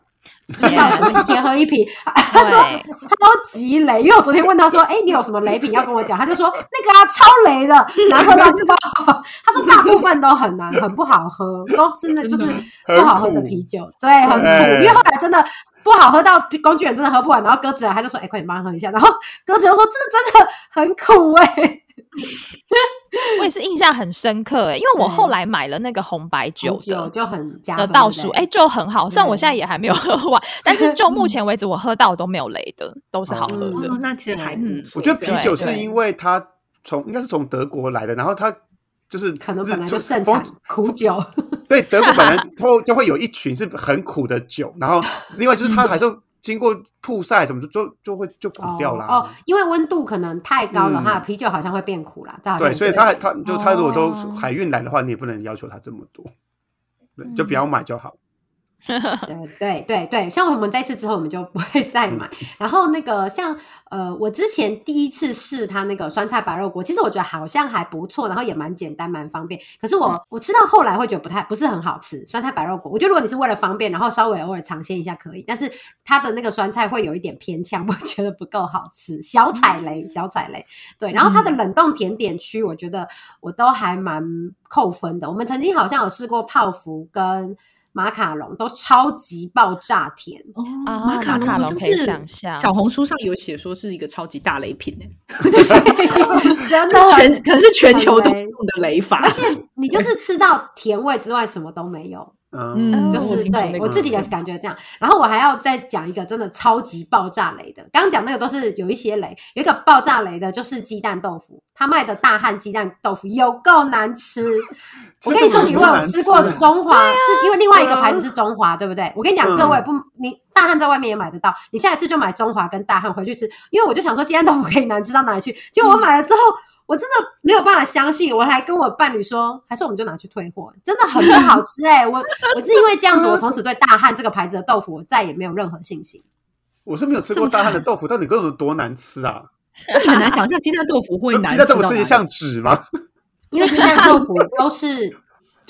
倒数一天喝一瓶，他说超级雷，因为我昨天问他说：“哎，你有什么雷品要跟我讲？”他就说：“那个啊，超雷的，难喝到爆。”他说大部分都很难，很不好喝，都真的就是不好喝的啤酒，对，很苦。因为后来真的不好喝到工具人真的喝不完，然后鸽子来他就说：“哎，快点帮他喝一下。”然后鸽子又说：“这个真的很苦哎。”我也是印象很深刻哎，因为我后来买了那个红白酒的，就很的倒数哎，就很好。虽然我现在也还没有喝完，但是就目前为止我喝到都没有雷的，都是好喝的。那其实还不错。我觉得啤酒是因为它从应该是从德国来的，然后它就是可能本来就盛产苦酒。对，德国本来就就会有一群是很苦的酒，然后 另外就是它还是。经过曝晒，什么就就就会就苦掉啦？哦，因为温度可能太高了哈，啤酒好像会变苦啦。对，所以它它就它如果都海运来的话，你也不能要求它这么多，对，就不要买就好。对对对对，像我们这次之后，我们就不会再买。然后那个像呃，我之前第一次试它那个酸菜白肉锅，其实我觉得好像还不错，然后也蛮简单蛮方便。可是我我吃到后来会觉得不太不是很好吃。酸菜白肉锅，我觉得如果你是为了方便，然后稍微偶尔尝鲜一下可以，但是它的那个酸菜会有一点偏呛，我觉得不够好吃，小踩雷，小踩雷。对，然后它的冷冻甜点区，我觉得我都还蛮扣分的。我们曾经好像有试过泡芙跟。马卡龙都超级爆炸甜哦！马卡龙可以想象，小红书上有写说是一个超级大雷品呢，就是真的全可能是全球都用的雷法，而且你就是吃到甜味之外什么都没有。嗯，就是对我自己的感觉这样。然后我还要再讲一个真的超级爆炸雷的。刚刚讲那个都是有一些雷，有一个爆炸雷的就是鸡蛋豆腐。他卖的大汉鸡蛋豆腐有够难吃。我跟你说，你如果有吃过中华，是因为另外一个牌子是中华，对不对？我跟你讲，各位不，你大汉在外面也买得到。你下一次就买中华跟大汉回去吃，因为我就想说鸡蛋豆腐可以难吃到哪里去。结果我买了之后。我真的没有办法相信，我还跟我伴侣说，还是我们就拿去退货，真的很不好吃哎！我我是因为这样子，我从此对大汉这个牌子的豆腐，我再也没有任何信心。我是没有吃过大汉的豆腐，到底各种多难吃啊！就很难想象鸡蛋豆腐会难，鸡蛋豆腐吃起像纸吗？因为鸡蛋豆腐都是。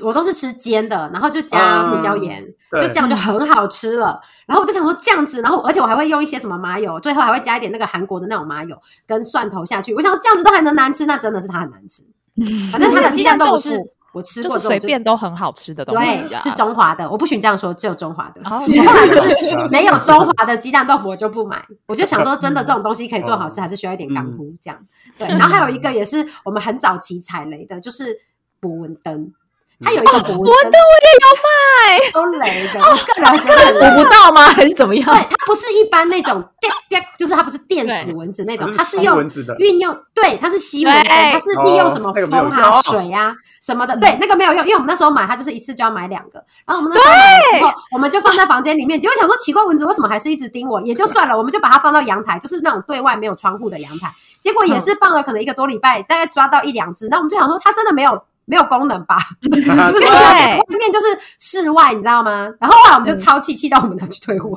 我都是吃煎的，然后就加胡椒盐，就这样就很好吃了。然后我就想说这样子，然后而且我还会用一些什么麻油，最后还会加一点那个韩国的那种麻油跟蒜头下去。我想这样子都还能难吃，那真的是它很难吃。反正它的鸡蛋豆腐是我吃过，随便都很好吃的东西。对，是中华的，我不许这样说，只有中华的。后来 就是 没有中华的鸡蛋豆腐，我就不买。我就想说，真的这种东西可以做好吃，还是需要一点干糊这样。对，然后还有一个也是我们很早期踩雷的，就是博文灯。它有一个我的我也要卖，都雷的，个人觉得捕不到吗？还是怎么样？对，它不是一般那种电电，就是它不是电死蚊子那种，它是用运用，对，它是吸蚊子，它是利用什么风啊、水啊什么的，对，那个没有用，因为我们那时候买它就是一次就要买两个，然后我们那时候买之后，我们就放在房间里面，结果想说奇怪，蚊子为什么还是一直叮我？也就算了，我们就把它放到阳台，就是那种对外没有窗户的阳台，结果也是放了可能一个多礼拜，大概抓到一两只，那我们就想说它真的没有。没有功能吧？对，外面就是室外，你知道吗？然后后来我们就超气，气到我们拿去退货。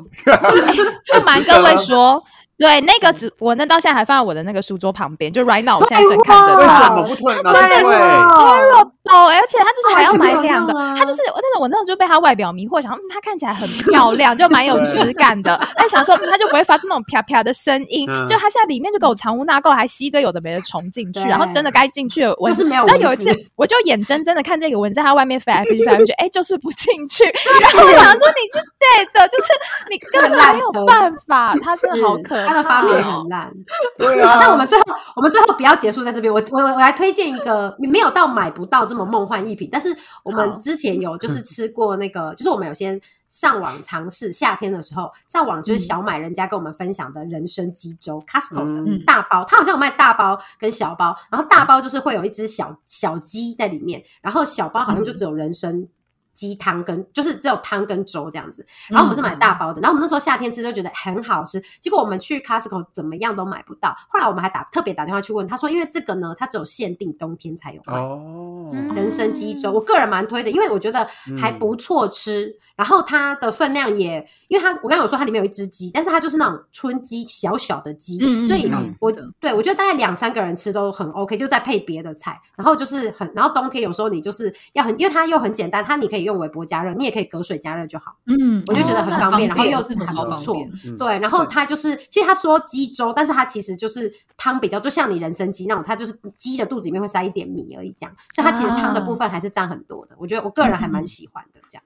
不瞒各位说。对，那个纸我那到现在还放在我的那个书桌旁边，就 right now 我现在正看着它。为什么不退呢？对，terrible！而且它就是还要买两个，它就是那种我那种就被它外表迷惑，想它看起来很漂亮，就蛮有质感的。但想说它就不会发出那种啪啪的声音，就它现在里面就给我藏污纳垢，还吸一堆有的没的虫进去，然后真的该进去的蚊子。然后有一次我就眼睁睁的看这个蚊子在它外面飞来飞去，飞来飞去，哎，就是不进去。然后我想说你去对的，就是你根本没有办法，它真的好可他的发明很烂，对啊。那我们最后，我们最后不要结束在这边。我我我来推荐一个，你没有到买不到这么梦幻一品，但是我们之前有就是吃过那个，就是我们有先上网尝试，夏天的时候上网就是小买人家跟我们分享的人参鸡粥，Costco 的大包，它好像有卖大包跟小包，然后大包就是会有一只小小鸡在里面，然后小包好像就只有人参。鸡汤跟就是只有汤跟粥这样子，然后我们是买大包的，然后我们那时候夏天吃就觉得很好吃，结果我们去 Costco 怎么样都买不到，后来我们还打特别打电话去问，他说因为这个呢，它只有限定冬天才有卖。哦，人参鸡粥，我个人蛮推的，因为我觉得还不错吃。然后它的分量也，因为它我刚刚有说它里面有一只鸡，但是它就是那种春鸡，小小的鸡，所以我对我觉得大概两三个人吃都很 OK，就再配别的菜。然后就是很，然后冬天有时候你就是要很，因为它又很简单，它你可以用微波加热，你也可以隔水加热就好。嗯，我就觉得很方便，然后又很不错。对，然后它就是其实他说鸡粥，但是它其实就是汤比较，就像你人参鸡那种，它就是鸡的肚子里面会塞一点米而已，这样，所以它其实汤的部分还是占很多的。我觉得我个人还蛮喜欢的，这样。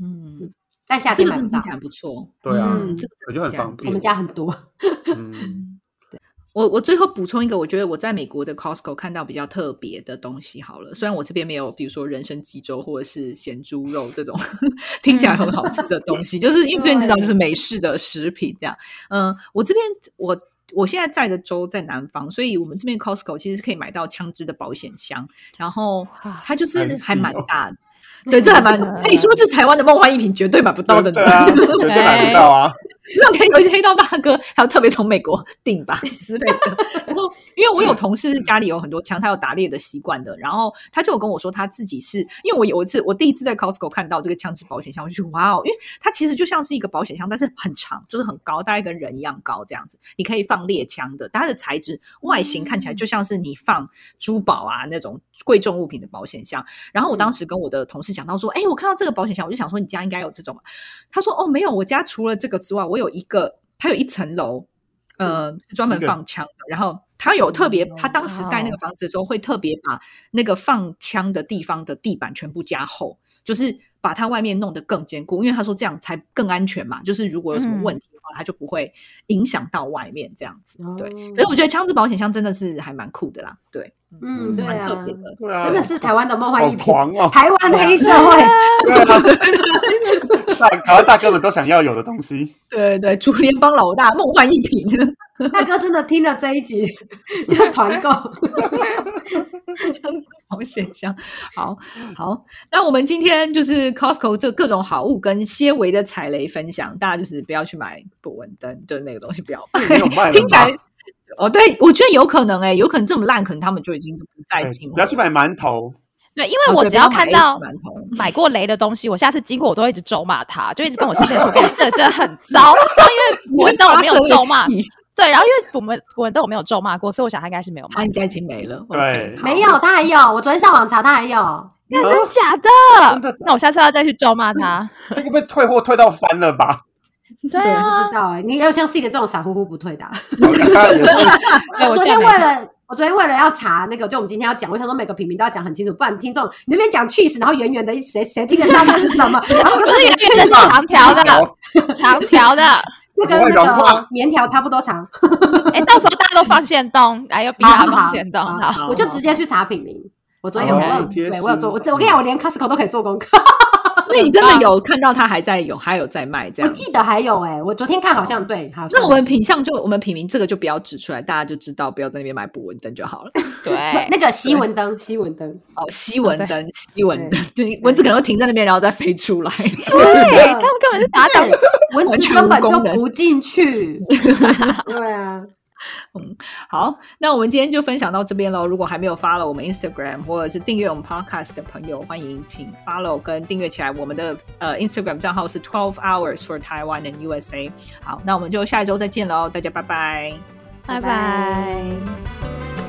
嗯，在夏天买听起来不错。对啊，我觉得很方便。我们家很多。嗯，对我我最后补充一个，我觉得我在美国的 Costco 看到比较特别的东西。好了，虽然我这边没有，比如说人参鸡粥或者是咸猪肉这种 听起来很好吃的东西，就是因为这边至少就是美式的食品这样。嗯，我这边我我现在在的州在南方，所以我们这边 Costco 其实是可以买到枪支的保险箱，然后它就是还蛮大的。对，这还蛮可以说是台湾的梦幻一品，绝对买不到的。对啊，绝对买不到啊。像可能有一些黑道大哥，还有特别从美国订吧 之类的。然后，因为我有同事是家里有很多枪，他有打猎的习惯的。然后他就有跟我说，他自己是因为我有一次，我第一次在 Costco 看到这个枪支保险箱，我就哇哦，因为它其实就像是一个保险箱，但是很长，就是很高，大概跟人一样高这样子。你可以放猎枪的，它的材质外形看起来就像是你放珠宝啊那种贵重物品的保险箱。然后我当时跟我的同事讲到说，哎，我看到这个保险箱，我就想说你家应该有这种。他说，哦，没有，我家除了这个之外，我。有一个，它有一层楼，呃，是专门放枪的。然后他有特别，他当时盖那个房子的时候，会特别把那个放枪的地方的地板全部加厚，就是把它外面弄得更坚固。因为他说这样才更安全嘛。就是如果有什么问题的话，它就不会影响到外面这样子。对，所以我觉得枪支保险箱真的是还蛮酷的啦。对，嗯，对啊，特别的，真的是台湾的梦幻一品哦，台湾黑社会。大台湾大哥们都想要有的东西，对 对，竹联帮老大梦幻一品，大哥真的听了这一集就团购，这样子保险箱，好好。那我们今天就是 Costco 这各种好物跟些微的踩雷分享，大家就是不要去买博文灯，就是那个东西不要买，听起来哦，对我觉得有可能哎，有可能这么烂，可能他们就已经不再进，不要去买馒头。对，因为我只要看到买过雷的东西，我下次经过我都会一直咒骂他，就一直跟我先生说：“这这很糟。”然后因为我知道我没有咒骂，对，然后因为我们我都我没有咒骂过，所以我想他应该是没有骂，应该已经没了。对，没有，他还有。我昨天上网查，他还有。那真假的？那我下次要再去咒骂他。那个被退货退到翻了吧？对啊，不知道哎，你要像是一个这种傻乎乎不退的。我昨天为了。我昨天为了要查那个，就我们今天要讲，我想说每个品名都要讲很清楚，不然听众你那边讲 cheese，然后圆圆的，谁谁听得到那是什么？然后不是圆圆的，是长条的，长条的，那跟那个棉条差不多长。哎，到时候大家都放线东，哎有比他放线东，好，我就直接去查品名。我昨天有问，对我有做，我我跟你讲，我连 Costco 都可以做功课。所以你真的有看到他还在有，还有在卖这样？我记得还有哎，我昨天看好像对好。那我们品相就我们品名这个就不要指出来，大家就知道不要在那边买捕蚊灯就好了。对，那个吸蚊灯，吸蚊灯哦，吸蚊灯，吸蚊灯，就蚊子可能会停在那边，然后再飞出来。对，他们根本是把蚊子根本就不进去。对啊。嗯，好，那我们今天就分享到这边喽。如果还没有 follow 我们 Instagram 或者是订阅我们 Podcast 的朋友，欢迎请 follow 跟订阅起来。我们的呃 Instagram 账号是 Twelve Hours for Taiwan and USA。好，那我们就下一周再见喽，大家拜拜，拜拜。